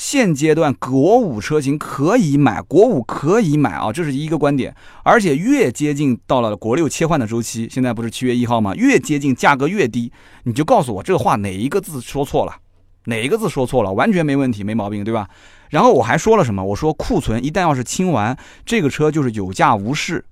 现阶段国五车型可以买，国五可以买啊，这是一个观点。而且越接近到了国六切换的周期，现在不是七月一号吗？越接近价格越低，你就告诉我这个话哪一个字说错了，*laughs* 哪一个字说错了，完全没问题，没毛病，对吧？然后我还说了什么？我说库存一旦要是清完，这个车就是有价无市。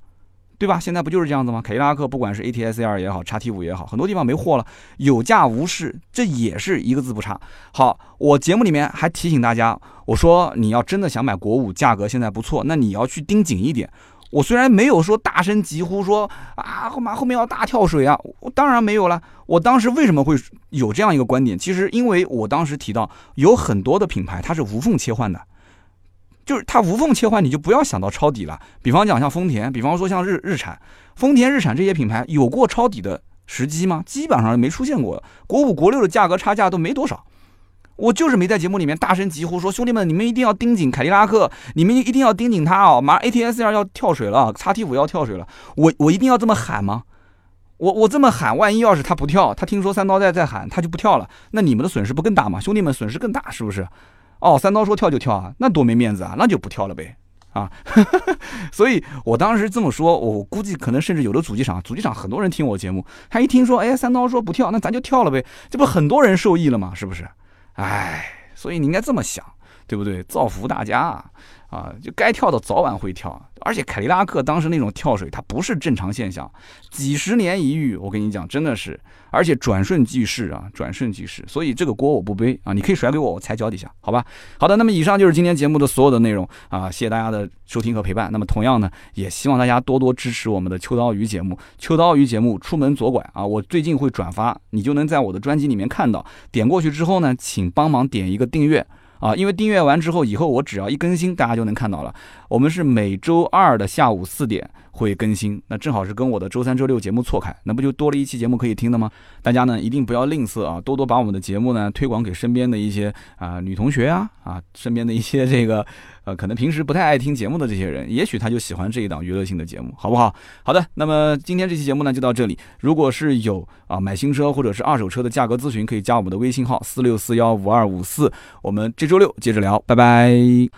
对吧？现在不就是这样子吗？凯迪拉克不管是 A T S L 也好，叉 T 五也好，很多地方没货了，有价无市，这也是一个字不差。好，我节目里面还提醒大家，我说你要真的想买国五，价格现在不错，那你要去盯紧一点。我虽然没有说大声疾呼说啊后面后面要大跳水啊，我当然没有了。我当时为什么会有这样一个观点？其实因为我当时提到有很多的品牌它是无缝切换的。就是它无缝切换，你就不要想到抄底了。比方讲像丰田，比方说像日日产、丰田、日产这些品牌有过抄底的时机吗？基本上没出现过。国五、国六的价格差价都没多少。我就是没在节目里面大声疾呼说：“兄弟们，你们一定要盯紧凯迪拉克，你们一定要盯紧它哦！马上 A T S R 要跳水了，叉 T 五要跳水了。”我我一定要这么喊吗？我我这么喊，万一要是它不跳，他听说三刀在在喊，他就不跳了，那你们的损失不更大吗？兄弟们损失更大，是不是？哦，三刀说跳就跳啊，那多没面子啊，那就不跳了呗，啊，*laughs* 所以我当时这么说，我估计可能甚至有的主机厂，主机厂很多人听我节目，他一听说，哎，三刀说不跳，那咱就跳了呗，这不很多人受益了吗？是不是？哎，所以你应该这么想，对不对？造福大家啊！啊，就该跳的早晚会跳，而且凯迪拉克当时那种跳水，它不是正常现象，几十年一遇，我跟你讲，真的是，而且转瞬即逝啊，转瞬即逝，所以这个锅我不背啊，你可以甩给我，我踩脚底下，好吧？好的，那么以上就是今天节目的所有的内容啊，谢谢大家的收听和陪伴。那么同样呢，也希望大家多多支持我们的秋刀鱼节目，秋刀鱼节目出门左拐啊，我最近会转发，你就能在我的专辑里面看到，点过去之后呢，请帮忙点一个订阅。啊，因为订阅完之后，以后我只要一更新，大家就能看到了。我们是每周二的下午四点会更新，那正好是跟我的周三、周六节目错开，那不就多了一期节目可以听的吗？大家呢一定不要吝啬啊，多多把我们的节目呢推广给身边的一些啊女同学啊啊，身边的一些这个。呃，可能平时不太爱听节目的这些人，也许他就喜欢这一档娱乐性的节目，好不好？好的，那么今天这期节目呢就到这里。如果是有啊买新车或者是二手车的价格咨询，可以加我们的微信号四六四幺五二五四。我们这周六接着聊，拜拜。